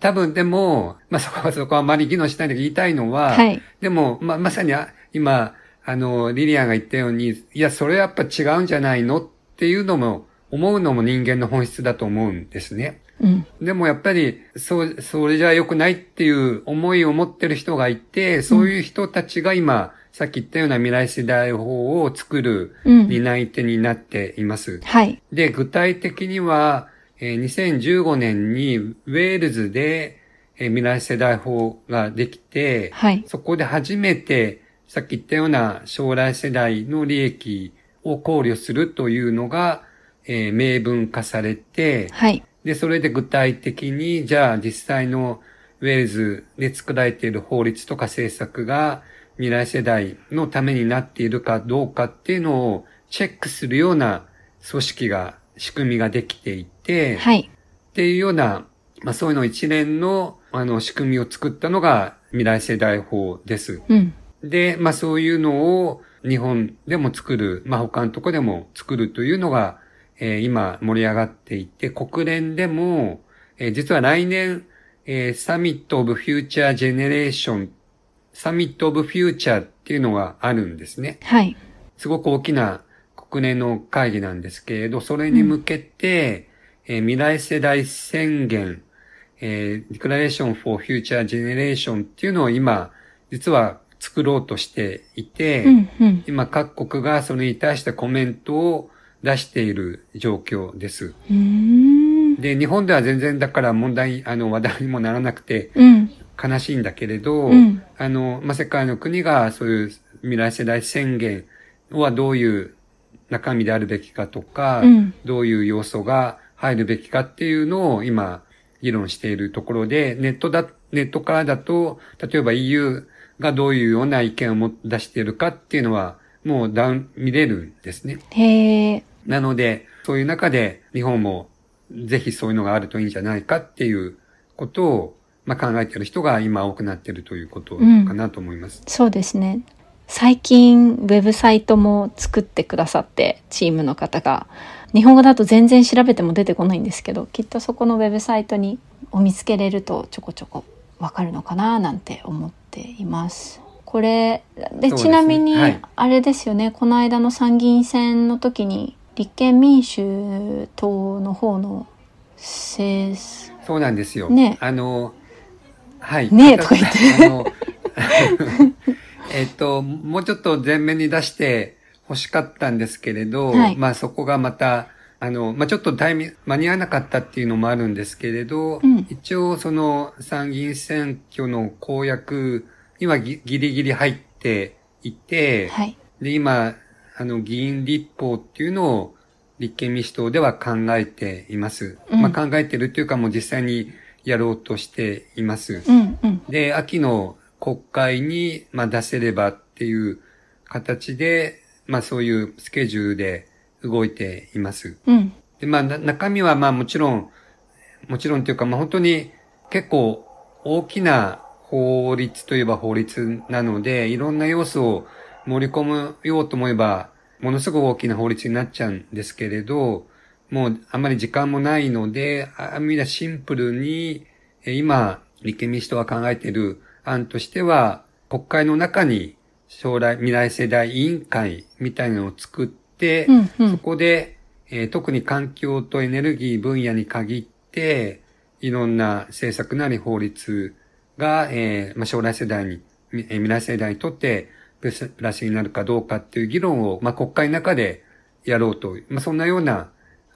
多分でも、まあ、そこは、そこはあまり議論しないで言いたいのは、はい。でも、まあ、まさにあ今、あの、リリアンが言ったように、いや、それやっぱ違うんじゃないの？っていうのも、思うのも人間の本質だと思うんですね。うん。でもやっぱり、そう、それじゃ良くないっていう思いを持ってる人がいて、そういう人たちが今、さっき言ったような未来世代法を作るうん。担い手になっています。はい。で、具体的には、えー2015年にウェールズで、えー未来世代法ができて、はい。そこで初めて、さっき言ったような将来世代の利益を考慮するというのが、えー明文化されて、はい。で、それで具体的に、じゃあ実際のウェールズで作られている法律とか政策が未来世代のためになっているかどうかっていうのをチェックするような組織が、仕組みができていて、はい。っていうような、まあそういうの一連の、あの、仕組みを作ったのが未来世代法です。うん。で、まあそういうのを日本でも作る、まあ他のとこでも作るというのが、えー今盛り上がっていて、国連でも、えー実は来年、えー Summit of Future Generation、Summit of Future っていうのがあるんですね。はい。すごく大きな国連の会議なんですけれど、それに向けて、えー未来世代宣言、えー、Declaration for Future Generation っていうのを今、実は作ろうとしていて、うん。うん。今各国がそれに対してコメントを出している状況です。で、日本では全然だから問題、あの話題にもならなくてうん。悲しいんだけれど、うんあの、まあ、世界の国がそういう未来世代宣言はどういう中身であるべきかとか、うんどういう要素が入るべきかっていうのを今議論しているところで、ネットだ、ネットからだと、例えば EU がどういうような意見をも出しているかっていうのはもうダウン、見れるんですね。へえ。なので、そういう中で日本もぜひそういうのがあるといいんじゃないかっていうことを、まあ、考えている人が今多くなっているということかなと思います。そうですね。最近、ウェブサイトも作ってくださって、チームの方が。日本語だと全然調べても出てこないんですけど、きっとそこのウェブサイトにを見つけれるとちょこちょこわかるのかななんて思っています。これ、で、ねちなみにはい、あれですよね、この間の参議院選の時に、立憲民主党の方の政そうなんですよ。ねあの、はい。ねえ とか言ってえっと、もうちょっと前面に出して欲しかったんですけれど、はいまあそこがまた、あの、まあちょっとタイミング、間に合わなかったっていうのもあるんですけれど、うん一応その参議院選挙の公約にはギギリギリ入っていて、はい。で、今、あの、議員立法っていうのを立憲民主党では考えています。うんまあ考えてるというかもう実際にやろうとしています。うんうん。で、秋の国会に、まあ、出せればっていう形で、まあそういうスケジュールで動いています。うん。で、まあな中身はまあもちろん、もちろんというかまあ本当に結構大きな法律といえば法律なので、いろんな要素を盛り込むようと思えば、ものすごく大きな法律になっちゃうんですけれど、もうあまり時間もないので、あある意味ではシンプルに、え今、立憲民主党が考えている案としては、国会の中に将来未来世代委員会みたいなのを作って、うんうん。そこで、えー特に環境とエネルギー分野に限って、いろんな政策なり法律が、えーまあ、将来世代に、未来世代にとってプラスになるかどうかっていう議論を、まあ、国会の中でやろうと、まあ、そんなような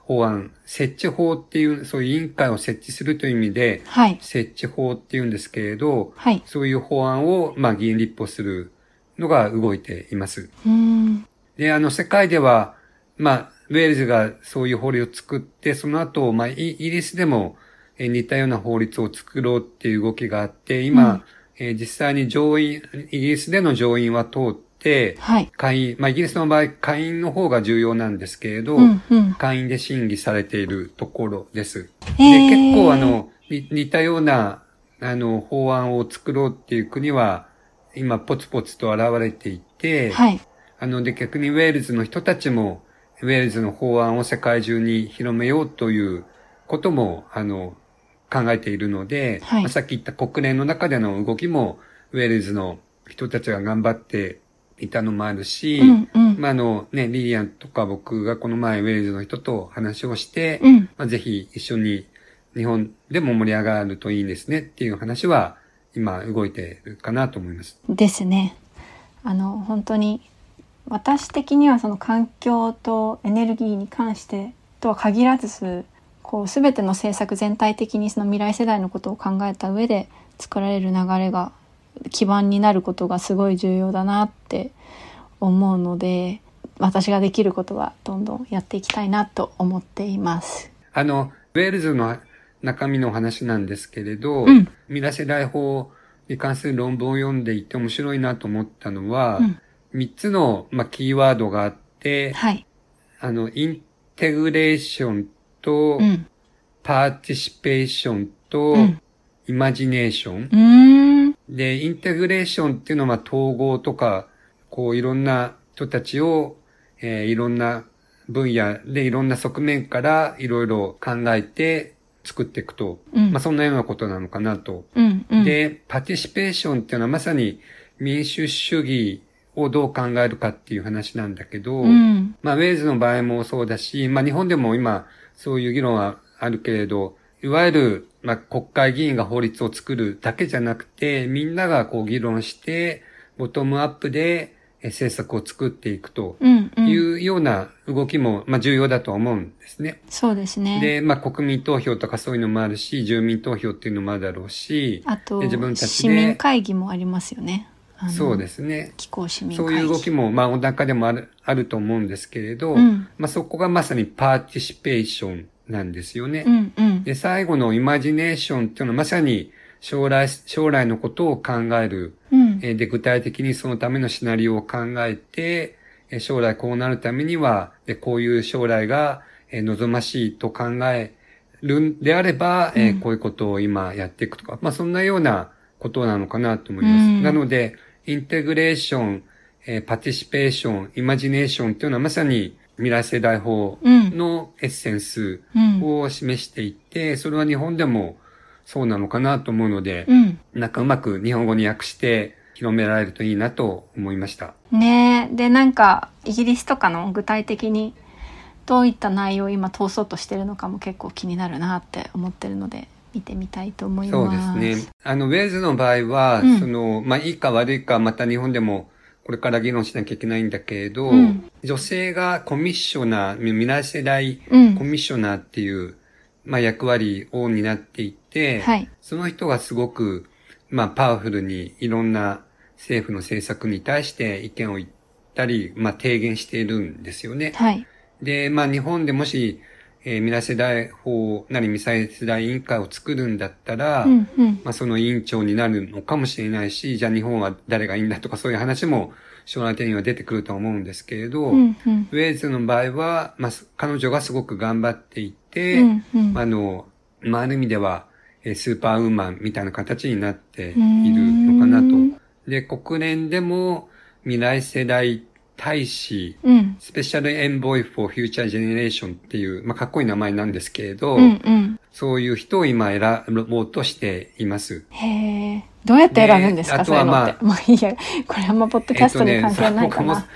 法案、設置法っていう、そういう委員会を設置するという意味で、はい。設置法っていうんですけれど、はい。そういう法案を、まあ、議員立法するのが動いています。うーん。で、あの、世界では、まあ、ウェールズがそういう法律を作って、その後、まあ、イイギリスでも、えー似たような法律を作ろうっていう動きがあって、今、うんえー実際に上院、イギリスでの上院は通って、はい。下院、まあ、イギリスの場合、下院の方が重要なんですけれど、うん、うん。下院で審議されているところです。へーで、結構あ、の、に似たような、あの、法案を作ろうっていう国は、今、ポツポツと現れていて、はい。あの、で、逆にウェールズの人たちも、ウェールズの法案を世界中に広めようということも、あの、考えているので、はいまあさっき言った国連の中での動きも、ウェールズの人たちが頑張っていたのもあるし、うん、うん。まあ、あの、ね、リリアンとか僕がこの前ウェールズの人と話をして、うん。まあ、ぜひ一緒に日本でも盛り上がるといいですねっていう話は今動いてるかなと思います。ですね。あの本当に私的にはその環境とエネルギーに関してとは限らずこう全ての政策全体的にその未来世代のことを考えた上で作られる流れが基盤になることがすごい重要だなって思うので私ができることはどんどんやっていきたいなと思っています。あの、ウェールズの中身の話なんですけれど、うん未来世代法に関する論文を読んでいて面白いなと思ったのは、うん3つの、まあ、キーワードがあって、はい。あの、インテグレーションと、うん。パーティシペーションと、うんイマジネーションう。ーん。で、インテグレーションっていうのは、まあ統合とか、こう、いろんな人たちを、えーいろんな分野でいろんな側面からいろいろ考えて作っていくと。うんまあ、そんなようなことなのかなと。うん。うん。で、パティシペーションっていうのはまさに民主主義をどう考えるかっていう話なんだけど、うん。まあ、ウェールズの場合もそうだし、まあ、日本でも今、そういう議論はあるけれど、いわゆる、まあ、国会議員が法律を作るだけじゃなくて、みんながこう議論して、ボトムアップでえ政策を作っていくと。いうような動きも、まあ、重要だと思うんですね。そうですね。で、まあ、国民投票とかそういうのもあるし、住民投票っていうのもあるだろうし、あとで自分たちで市民会議もありますよね。そうですね。気候市民そ。ういう動きも、まあ、お中でもある、あると思うんですけれど、うんまあ、そこがまさにパーティシペーションなんですよね。うんうん。で、最後のイマジネーションっていうのはまさに将来、将来のことを考える。うん。えーで、具体的にそのためのシナリオを考えて、えー将来こうなるためには、でこういう将来が、えー望ましいと考えるんであれば、えーうんこういうことを今やっていくとか、まあそんなようなことなのかなと思います。うんなので、インテグレーション、えーパティシペーション、イマジネーションっていうのはまさに未来世代法うん。のエッセンスうん。を示していて、それは日本でもそうなのかなと思うので、うん。なんかうまく日本語に訳して広められるといいなと思いました。ねえ。で、なんか、イギリスとかの具体的にどういった内容を今通そうとしてるのかも結構気になるなって思ってるので、見てみたいと思いそうます。ですね。あの、ウェールズの場合は、うんその、まあ、いいか悪いか、また日本でもこれから議論しなきゃいけないんだけれど、うん女性がコミッショナー、未来世代うんコミッショナーっていう、まあ、役割を担っていて、はい。その人がすごく、まあ、パワフルにいろんな政府の政策に対して意見を言ったり、まあ、提言しているんですよね。はい。で、まあ、日本でもし、えー未来世代法なり未来世代委員会を作るんだったら、うんうん。まあ、その委員長になるのかもしれないし、じゃあ日本は誰がいいんだとかそういう話も将来的には出てくると思うんですけれど、うんうん。ウェールズの場合は、まあ、彼女がすごく頑張っていて、うんうんあの、まあ、ある意味では、えースーパーウーマンみたいな形になっているのかなうんと。で、国連でも未来世代大使、うん。スペシャルエンボイ for Future Generation っていう、まあ、かっこいい名前なんですけれど、うんうん。そういう人を今選ぼうとしています。へえ。どうやって選ぶんですか。あとまあいいや。これあんまポッドキャストに関係ないかな。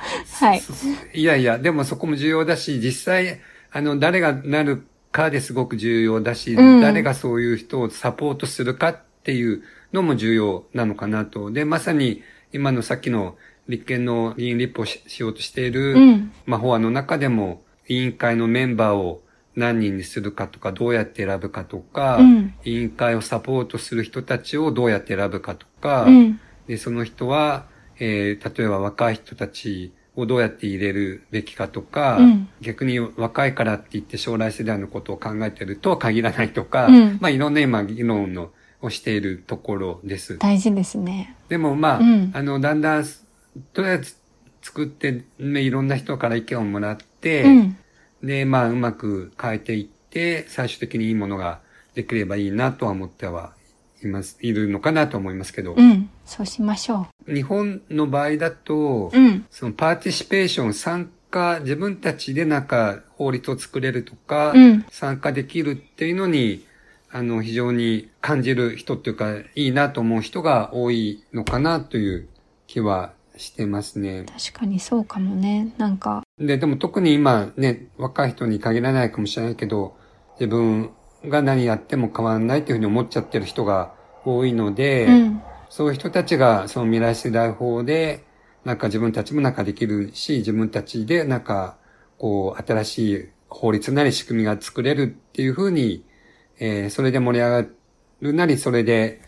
えっとねはい。いやいや、でもそこも重要だし、実際、あの、誰がなるかですごく重要だし、うん誰がそういう人をサポートするかっていうのも重要なのかなと。で、まさに今のさっきの立憲の議員立法をししようとしている、うん。まあ、法案の中でも委員会のメンバーを何人にするかとか、どうやって選ぶかとか、うん委員会をサポートする人たちをどうやって選ぶかとか、うん。で、その人は、えー例えば若い人たちをどうやって入れるべきかとか、うん逆に若いからって言って将来世代のことを考えてるとは限らないとか、うんまあいろんな今議論のをしているところです。大事ですね。でもまあ、うんあの、だんだん、とりあえず作って、ね、いろんな人から意見をもらって、うん。で、まあ、うまく変えていって、最終的にいいものができればいいなとは思ってはいます、いるのかなと思いますけど、うん。そうしましょ日本の場合だと、う。うん。そのパーティシペーション、参加、自分たちでなんか法律を作れるとか、うん参加できるっていうのに、あの、非常に感じる人っていうか、いいなと思う人が多いのかなという気はしてますね。確かにそうかもね。なんか、で、でも特に今ね、若い人に限らないかもしれないけど、自分が何やっても変わらないっていうふうに思っちゃってる人が多いので、うん。そういう人たちがその未来世代法で、なんか自分たちもなんかできるし、自分たちでなんか、こう、新しい法律なり仕組みが作れるっていうふうに、えーそれで盛り上がるなり、それで、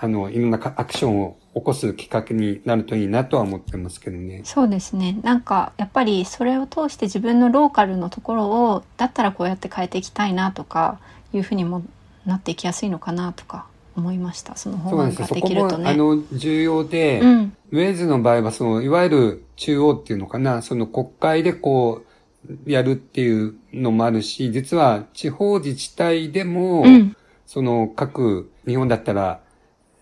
あの、いろんなかアクションを起こすきっかけになるといいなとは思ってますけどね。そうですね。なんか、やっぱりそれを通して自分のローカルのところを、だったらこうやって変えていきたいなとか、いうふうにもなっていきやすいのかなとか思いました。そのそうなんですよ。法案がでそこも、きるとね。あの、重要で、うん。ウェーズの場合は、その、いわゆる中央っていうのかな、その国会でこう、やるっていうのもあるし、実は地方自治体でも、うん。その各、日本だったら、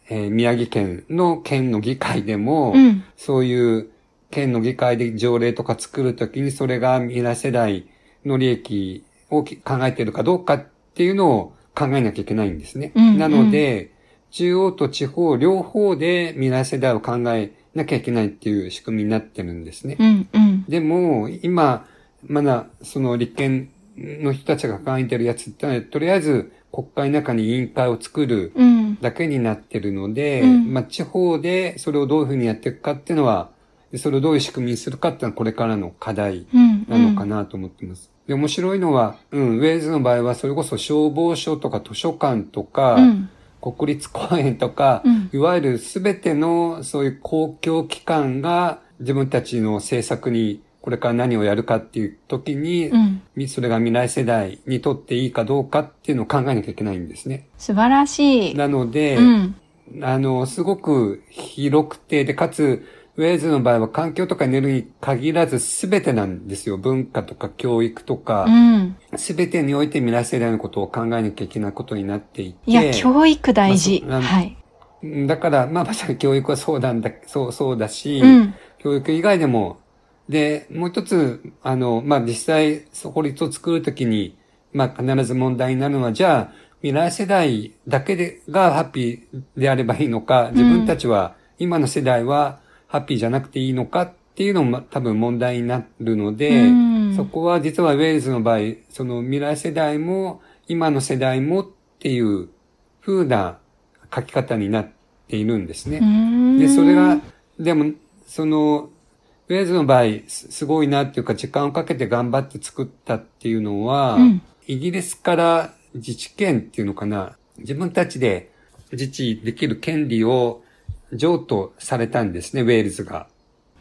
えー宮城県の県の議会でも、うん。そういう県の議会で条例とか作るときに、それが未来世代の利益をき考えているかどうかっていうのを考えなきゃいけないんですね。うんうんなので、中央と地方両方で未来世代を考えなきゃいけないっていう仕組みになってるんですね。うん。うん。でも、今、まだ、その立憲の人たちが考えてるやつってのは、とりあえず国会の中に委員会を作るうん。だけになってるので、うんまあ地方でそれをどういうふうにやっていくかっていうのは、でそれをどういう仕組みにするかっていうのはこれからの課題うん。なのかなと思ってます。で、面白いのは、うん、ウェーズの場合はそれこそ消防署とか図書館とか、うん。国立公園とか、うんいわゆるすべてのそういう公共機関が自分たちの政策にこれから何をやるかっていう時に、うん。みそれが未来世代にとっていいかどうかっていうのを考えなきゃいけないんですね。素晴らしい。なので、うん。あの、すごく広くて、で、かつ、ウェーズの場合は環境とかエネルギーに限らず全てなんですよ。文化とか教育とかう、ん。全てにおいて未来世代のことを考えなきゃいけないことになっていて。いや、教育大事。まあはい。だから、まあまさに教育はそうなんだ、そう、そうだし、うん。教育以外でも、で、もう一つ、あの、まあ実際、法律を作るときに、まあ必ず問題になるのは、じゃあ、未来世代だけで、がハッピーであればいいのか、自分たちは、今の世代はハッピーじゃなくていいのかっていうのも多分問題になるので、うんそこは実はウェールズの場合、その未来世代も、今の世代もっていう風な書き方になっているんですね。うんで、それが、でも、その、ウェーズの場合、すすごいなっていうか、時間をかけて頑張って作ったっていうのは、うんイギリスから自治権っていうのかな、自分たちで自治できる権利を譲渡されたんですね、ウェールズが。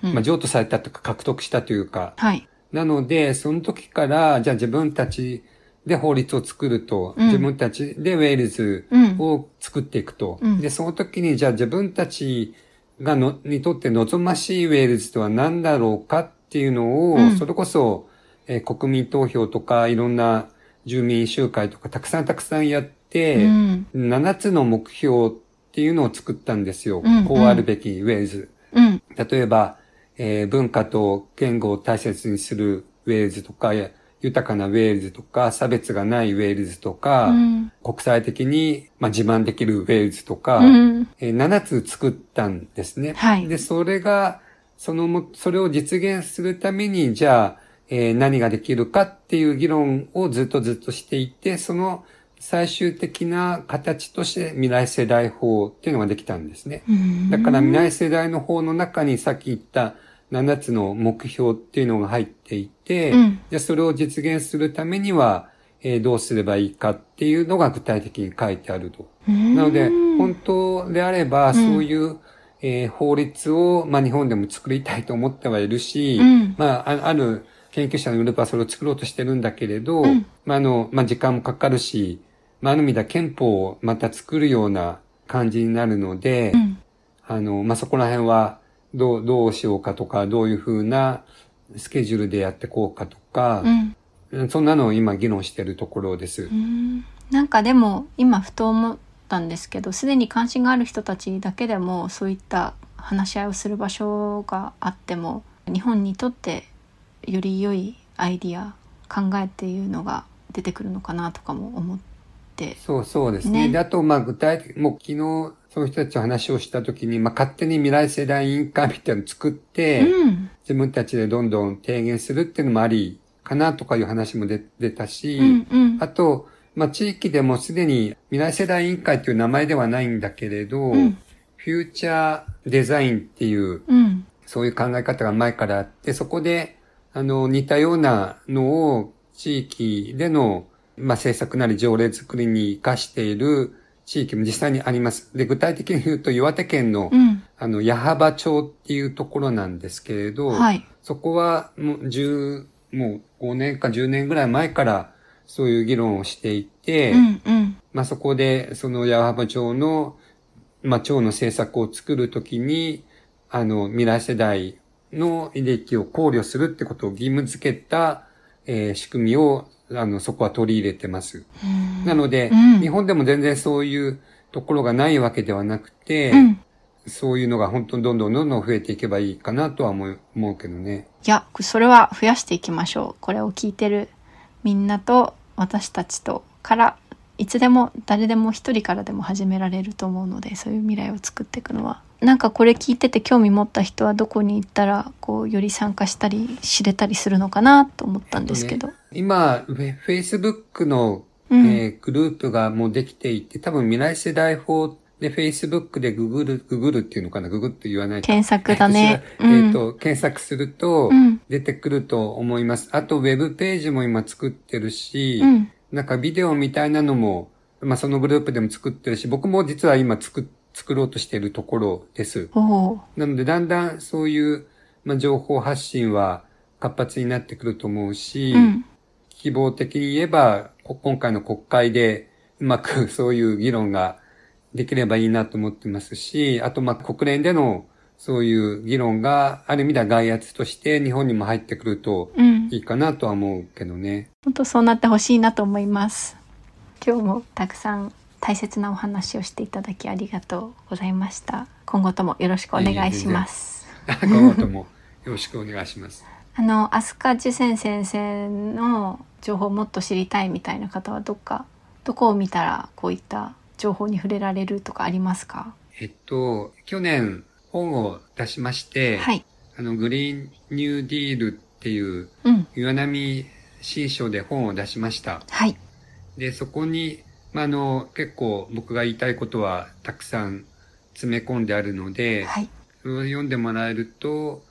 うんまあ、譲渡されたとか獲得したというか。はい。なので、その時から、じゃあ自分たちで法律を作ると、うん自分たちでウェールズうんを作っていくと。うんで、その時に、じゃあ自分たちがの、にとって望ましいウェールズとは何だろうかっていうのを、うんそれこそ、えー国民投票とか、いろんな住民集会とか、たくさんたくさんやって、うん。7つの目標っていうのを作ったんですよ。うんこうあるべきウェールズ。うん。例えば、えー文化と言語を大切にするウェールズとか、や豊かなウェールズとか、差別がないウェールズとか、うん国際的に、まあ、自慢できるウェールズとか、うん。えー7つ作ったんですね。はいで、それが、そのも、それを実現するために、じゃあ、えー何ができるかっていう議論をずっとずっとしていて、その最終的な形として未来世代法っていうのができたんですね。だから未来世代の法の中にさっき言った7つの目標っていうのが入っていて、うん。じゃあそれを実現するためには、えーどうすればいいかっていうのが具体的に書いてあると。なので、本当であれば、そういう、えー法律を、まあ、日本でも作りたいと思ってはいるし、うん。まあ、あある研究者のグループはそれを作ろうとしてるんだけれど、うん。まあ、あの、まあ、時間もかかるし、まあ、ある意味では憲法をまた作るような感じになるので、うん。あの、まあ、そこら辺は、どう、どうしようかとか、どういうふうなスケジュールでやっていこうかとかう、んそんなのを今議論しているところです。うんなんかでも今ふと思ったんですけどすでに関心がある人たちだけでもそういった話し合いをする場所があっても日本にとってより良いアイディア考えっていうのが出てくるのかなとかも思ってそうそうですね。ね。で、あと、まあ、具体的、もう昨日、その人たちと話をしたときに、まあ、勝手に未来世代委員会みたいなのを作って、うん。自分たちでどんどん提言するっていうのもありかなとかいう話も出出たし、うんうん。あと、まあ、地域でもすでに未来世代委員会という名前ではないんだけれど、うん。フューチャーデザインっていう、うん。そういう考え方が前からあって、そこで、あの、似たようなのを地域での、まあ、政策なり条例作りに活かしている地域も実際にあります。で、具体的に言うと岩手県の、うん。あの、矢幅町っていうところなんですけれど、はい。そこはもう10、もう5年か10年ぐらい前からそういう議論をしていて、うんうん。まあそこでその矢幅町の、まあ町の政策を作るときに、あの未来世代の利益を考慮するってことを義務付けた、えー仕組みを、あの、そこは取り入れてます。うんなので、うん日本でも全然そういうところがないわけではなくて、うんそういうのが本当にどんどんどんどん増えていけばいいかなとは思う思うけどね。いや、それは増やしていきましょう。これを聞いてるみんなと私たちとから、いつでも誰でも一人からでも始められると思うので、そういう未来を作っていくのは。なんかこれ聞いてて興味持った人はどこに行ったら、こう、より参加したり知れたりするのかなと思ったんですけど。今、フェ Facebook の、うんえーグループがもうできていて、多分未来世代法で Facebook でググる、ググるっていうのかなググって言わないか。検索だね。えっと、検索するとうん出てくると思います。あと、ウェブページも今作ってるし、うん。なんかビデオみたいなのも、まあそのグループでも作ってるし、僕も実は今作、作ろうとしているところです。なので、だんだんそういう、まあ、情報発信は活発になってくると思うし、ー。うん。希望的に言えば、こ今回の国会でうまくそういう議論ができればいいなと思ってますし、あとまあ国連でのそういう議論がある意味では外圧として日本にも入ってくるとうんい。いかなとは思うけどね。本当そうなってほしいなと思います今日もたくさん大切なお話をしていただきありがとうございました。今後ともよろしくお願いします。今後ともよろしくお願いします。あの飛鳥受選先生の情報をもっと知りたいみたいな方はどっかどこを見たらこういった情報に触れられるとかありますか？えっと、去年本を出しまして、はい。あの、グリーンニューディールっていううん。岩波新書で本を出しました。はい。で、そこに、まあ、あの、結構僕が言いたいことはたくさん詰め込んであるので、はい。それを読んでもらえると、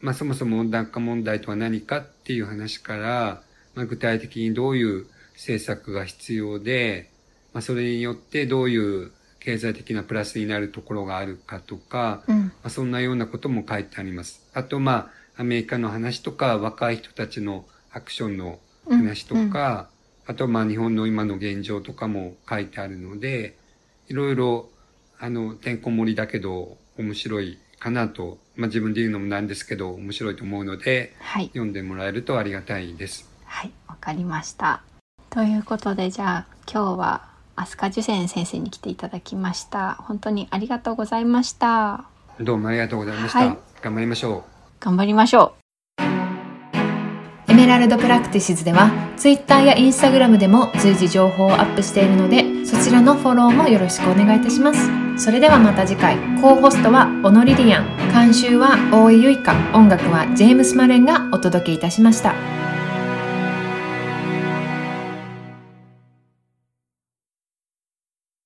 まあ、そもそも温暖化問題とは何かっていう話から、まあ、具体的にどういう政策が必要で、まあ、それによってどういう経済的なプラスになるところがあるかとか、うん。まあ、そんなようなことも書いてあります。あと、まあ、アメリカの話とか、若い人たちのアクションの話とか、あと、まあ、日本の今の現状とかも書いてあるので、いろいろ、あの、てんこ盛りだけど、面白いかなと、まあ、自分で言うのもなんですけど、面白いと思うので、はい読んでもらえるとありがたいです。はい、わかりました。ということで、じゃあ今日は飛鳥受選先生に来ていただきました。本当にありがとうございました。どうもありがとうございました。はい頑張りましょう。頑張りましょう。メラルドプラクティシズでは Twitter や Instagram でも随時情報をアップしているのでそちらのフォローもよろしくお願いいたします。それではまた次回。コーホストはオノリリアン。監修は大井ゆいか音楽はジェームス・マレンがお届けいたしました。